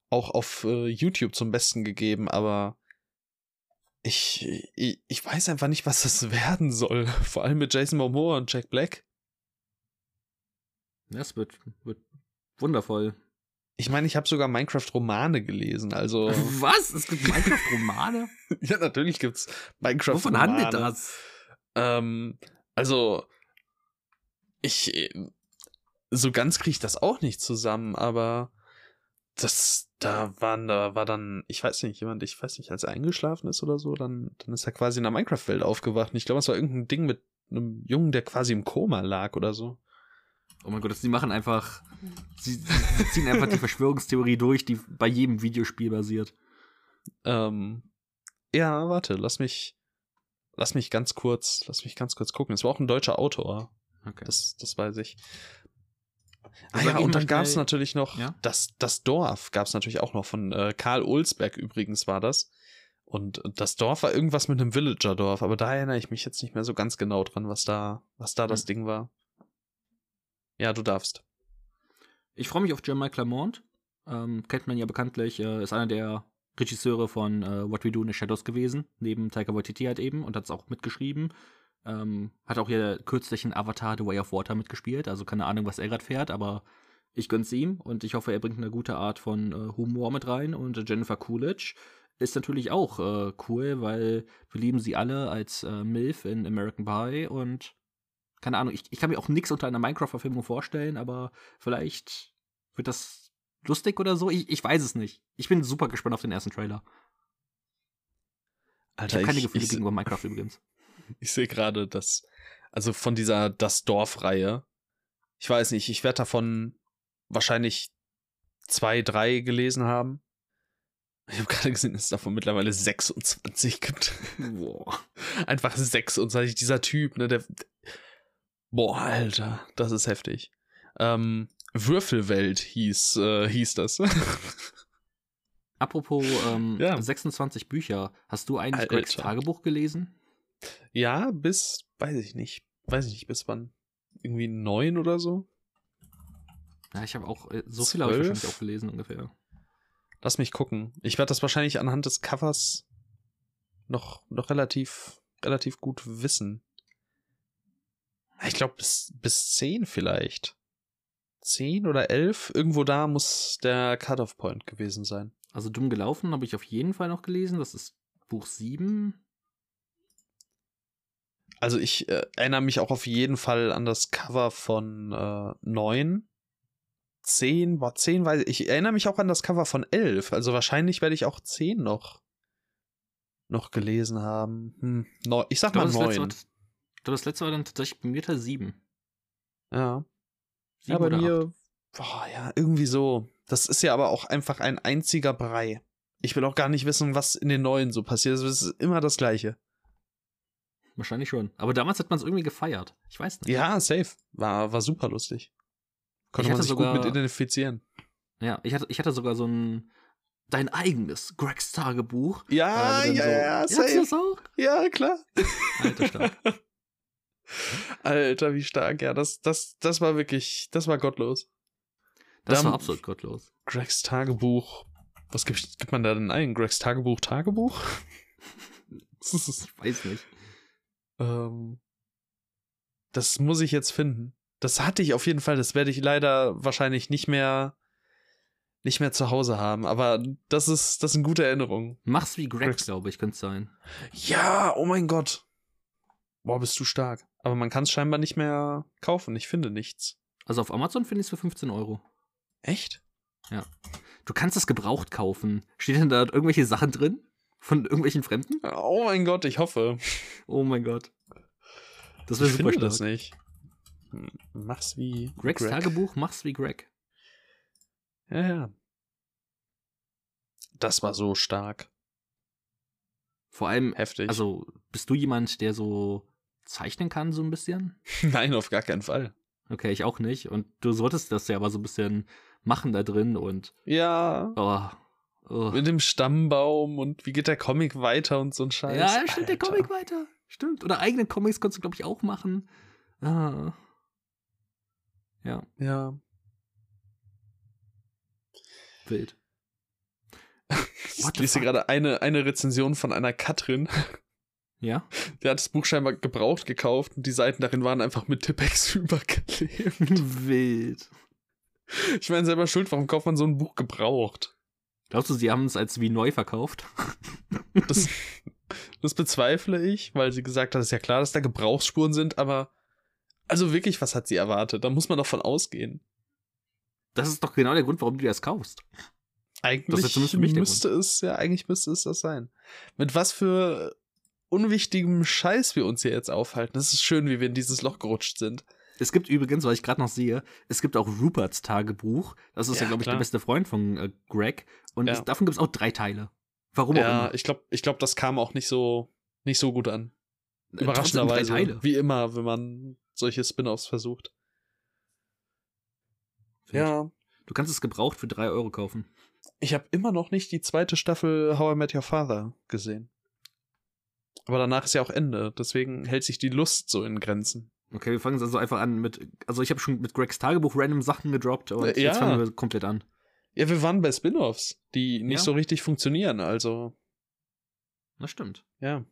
auch auf äh, YouTube zum Besten gegeben, aber ich, ich, ich weiß einfach nicht, was das *laughs* werden soll. Vor allem mit Jason Momoa und Jack Black. Das wird, wird wundervoll. Ich meine, ich habe sogar Minecraft-Romane gelesen, also. *laughs* Was? Es gibt Minecraft-Romane? *laughs* ja, natürlich gibt's Minecraft-Romane. Wovon handelt das? Ähm, also, ich. So ganz kriege ich das auch nicht zusammen, aber das, da waren, da war dann, ich weiß nicht, jemand, ich weiß nicht, als er eingeschlafen ist oder so, dann, dann ist er quasi in der Minecraft-Welt aufgewacht. Und ich glaube, es war irgendein Ding mit einem Jungen, der quasi im Koma lag oder so. Oh mein Gott, sie machen einfach, *laughs* sie, sie ziehen einfach die Verschwörungstheorie durch, die bei jedem Videospiel basiert. Ähm, ja, warte, lass mich, lass mich ganz kurz, lass mich ganz kurz gucken. Es war auch ein deutscher Autor. Okay. Das, das weiß ich. Ah ja, und dann gab es natürlich noch Ja? das, das Dorf, gab es natürlich auch noch von äh, Karl Olsberg übrigens war das. Und das Dorf war irgendwas mit einem Villager-Dorf, aber da erinnere ich mich jetzt nicht mehr so ganz genau dran, was da, was da das Hm. Ding war. Ja, du darfst. Ich freue mich auf Jeremiah Claremont. Ähm, kennt man ja bekanntlich, äh, ist einer der Regisseure von äh, What We Do in the Shadows gewesen, neben Taika Waititi halt eben und hat es auch mitgeschrieben. Ähm, hat auch hier kürzlich in Avatar The Way of Water mitgespielt, also keine Ahnung, was er gerade fährt, aber ich gönn's ihm und ich hoffe, er bringt eine gute Art von äh, Humor mit rein und äh, Jennifer Coolidge ist natürlich auch äh, cool, weil wir lieben sie alle als äh, MILF in American Pie und keine Ahnung, ich, ich kann mir auch nichts unter einer Minecraft-Verfilmung vorstellen, aber vielleicht wird das lustig oder so. Ich, ich weiß es nicht. Ich bin super gespannt auf den ersten Trailer. Ich Alter, habe keine ich, Gefühle ich, gegenüber Minecraft übrigens. Ich sehe gerade, dass, also von dieser Das Dorf-Reihe, ich weiß nicht, ich werde davon wahrscheinlich zwei, drei gelesen haben. Ich habe gerade gesehen, dass es davon mittlerweile 26 gibt. Boah. *laughs* Einfach 26. Dieser Typ, ne, der. Boah, Alter, das ist heftig. Ähm, Würfelwelt hieß, äh, hieß das. *laughs* Apropos ähm, Ja. 26 Bücher, hast du eigentlich. Gregs Tagebuch gelesen? Ja, bis, weiß ich nicht. Weiß ich nicht, bis wann? Irgendwie neun oder so? Ja, ich habe auch, äh, so viel habe ich wahrscheinlich auch gelesen ungefähr. Lass mich gucken. Ich werde das wahrscheinlich anhand des Covers noch, noch relativ, relativ gut wissen. Ich glaube, bis, bis zehn vielleicht. Zehn oder elf? Irgendwo da muss der Cut-Off-Point gewesen sein. Also dumm gelaufen habe ich auf jeden Fall noch gelesen. Das ist Buch 7. Also ich äh, erinnere mich auch auf jeden Fall an das Cover von äh, 9. 10, war 10, weil ich erinnere mich auch an das Cover von 11. Also wahrscheinlich werde ich auch 10 noch, noch gelesen haben. Hm, neu- ich sag Ich glaube, mal das, letzte 9. war- ich glaube, das letzte war dann tatsächlich bei mir Teil 7. Ja. Sieben Ja, bei mir, boah, ja, irgendwie so. Das ist ja aber auch einfach ein einziger Brei. Ich will auch gar nicht wissen, was in den neuen so passiert. Es ist immer das Gleiche. Wahrscheinlich schon. Aber damals hat man es irgendwie gefeiert. Ich weiß nicht. Ja, safe. War, war super lustig. Konnte Ich man sich sogar- gut mit identifizieren. Ja, ich hatte, ich hatte sogar so ein dein eigenes Gregs Tagebuch. Ja, Äh, ja, so, ja, du das safe. auch? Ja, klar. Alter, stark. *laughs* Alter, wie stark. Ja, das, das, das war wirklich, das war gottlos. Das Dann- war absolut gottlos. Gregs Tagebuch. Was gibt, gibt man da denn ein? Gregs Tagebuch, Tagebuch? *laughs* Ich weiß nicht. Ähm, das muss ich jetzt finden. Das hatte ich auf jeden Fall. Das werde ich leider wahrscheinlich nicht mehr, nicht mehr zu Hause haben. Aber das ist, das sind gute Erinnerungen. Mach's wie Greg, Gregs- glaube ich, könnte sein. Ja, oh mein Gott. Boah, bist du stark. Aber man kann es scheinbar nicht mehr kaufen. Ich finde nichts. Also auf Amazon finde ich es für 15 Euro. Echt? Du kannst es gebraucht kaufen. Steht denn da irgendwelche Sachen drin? Von irgendwelchen Fremden? Oh mein Gott, ich hoffe. Oh mein Gott. Das ich wäre super finde stark. das nicht. Hm, Mach's wie Gregs Greg. Tagebuch, mach's wie Greg. Ja, ja. Das war so stark. Vor allem, Heftig. also bist du jemand, der so zeichnen kann, so ein bisschen? *laughs* Nein, auf gar keinen Fall. Okay, ich auch nicht. Und du solltest das ja aber so ein bisschen machen da drin und Ja. oh, oh. Mit dem Stammbaum und wie geht der Comic weiter und so ein Scheiß. Ja, stimmt, der Alter. Comic weiter. Stimmt. Oder eigene Comics kannst du, glaube ich, auch machen. Ah. Ja, Ja. wild. Ich lese gerade eine, eine Rezension von einer Katrin. *laughs* Ja? Die hat das Buch scheinbar gebraucht gekauft und die Seiten darin waren einfach mit Tippex *laughs* überklebt. wild. Ich meine, selber schuld, warum kauft man so ein Buch gebraucht? Glaubst du, sie haben es als wie neu verkauft? *laughs* Das, das bezweifle ich, weil sie gesagt hat, es ist ja klar, dass da Gebrauchsspuren sind, aber also wirklich, was hat sie erwartet? Da muss man doch von ausgehen. Das ist doch genau der Grund, warum du das kaufst. Eigentlich ist zumindest für mich müsste es, ja, eigentlich müsste es das sein. Mit was für unwichtigem Scheiß wir uns hier jetzt aufhalten. Es ist schön, wie wir in dieses Loch gerutscht sind. Es gibt übrigens, was ich gerade noch sehe, es gibt auch Ruperts Tagebuch. Das ist ja, Ja, glaube ich, klar. der beste Freund von äh, Greg. Und Ja. es, davon gibt es auch drei Teile. Warum auch Ja, immer. ich glaube, ich glaub, das kam auch nicht so, nicht so gut an. Überraschenderweise. Wie immer, wenn man solche Spin-offs versucht. Ja. Du kannst es gebraucht für drei Euro kaufen. Ich habe immer noch nicht die zweite Staffel How I Met Your Father gesehen. Aber danach ist ja auch Ende, deswegen hält sich die Lust so in Grenzen. Okay, wir fangen also einfach an mit. Also ich habe schon mit Gregs Tagebuch random Sachen gedroppt und äh, ja. jetzt fangen wir komplett an. Ja, wir waren bei Spin-offs, die nicht ja. so richtig funktionieren, also. Das stimmt. Ja.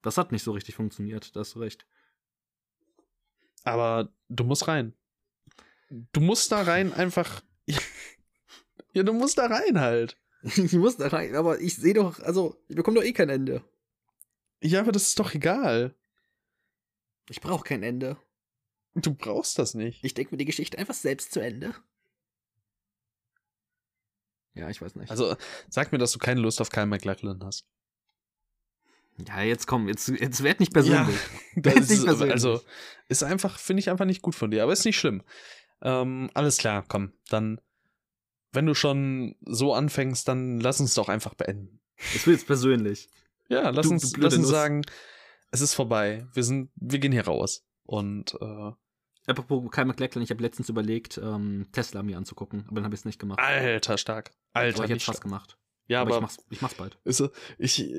Das hat nicht so richtig funktioniert, da hast du recht. Aber du musst rein. Du musst da rein *laughs* einfach. *laughs* ja, du musst da rein halt. ich muss da rein, aber ich sehe doch, also, ich bekomme doch eh kein Ende. Ja, aber das ist doch egal. Ich brauche kein Ende. Du brauchst das nicht. Ich denke mir die Geschichte einfach selbst zu Ende. Ja, ich weiß nicht. Also, sag mir, dass du keine Lust auf Kyle McLachlan hast. Ja, jetzt komm, jetzt, jetzt werd nicht persönlich. Ja, *laughs* werd nicht persönlich. Also, ist einfach, finde ich einfach nicht gut von dir, aber ist nicht schlimm. Ähm, alles klar, komm, dann, wenn du schon so anfängst, dann lass uns doch einfach beenden. Ich will jetzt persönlich. Ja, lass du, uns, du lass uns sagen, es ist vorbei. Wir sind, wir gehen hier raus. Und äh, Apropos Kyle McLachlan, ich habe letztens überlegt, ähm, Tesla mir anzugucken, aber dann habe ich es nicht gemacht. Alter, stark. Alter, aber ich hätte fast gemacht. Ja, aber, aber, ich, mach's, ich mach's bald. Ist, ich,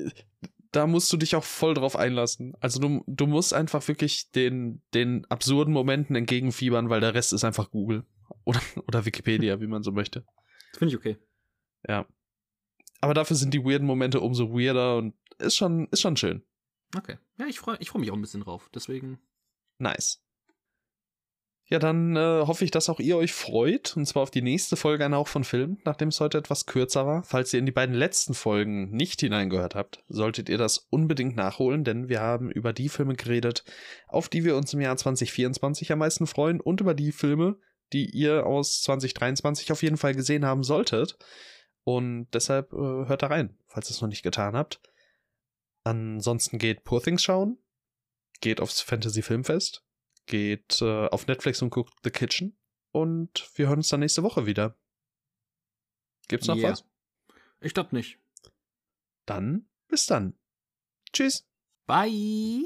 da musst du dich auch voll drauf einlassen. Also du, du musst einfach wirklich den, den absurden Momenten entgegenfiebern, weil der Rest ist einfach Google. *laughs* Oder, oder Wikipedia, wie man so möchte. Finde ich okay. Ja. Aber dafür sind die weirden Momente umso weirder und ist schon, ist schon schön. Okay. Ja, ich freue ich freu mich auch ein bisschen drauf. Deswegen. Nice. Ja, dann äh, hoffe ich, dass auch ihr euch freut. Und zwar auf die nächste Folge einer auch von Film, nachdem es heute etwas kürzer war. Falls ihr in die beiden letzten Folgen nicht hineingehört habt, solltet ihr das unbedingt nachholen, denn wir haben über die Filme geredet, auf die wir uns im Jahr 2024 am meisten freuen und über die Filme, die ihr aus 2023 auf jeden Fall gesehen haben solltet. Und deshalb äh, hört da rein, falls ihr es noch nicht getan habt. Ansonsten geht Poor Things schauen, geht aufs Fantasy Filmfest, geht äh, auf Netflix und guckt The Kitchen und wir hören uns dann nächste Woche wieder. Gibt's noch yeah. was? Ich glaube nicht. Dann bis dann. Tschüss. Bye.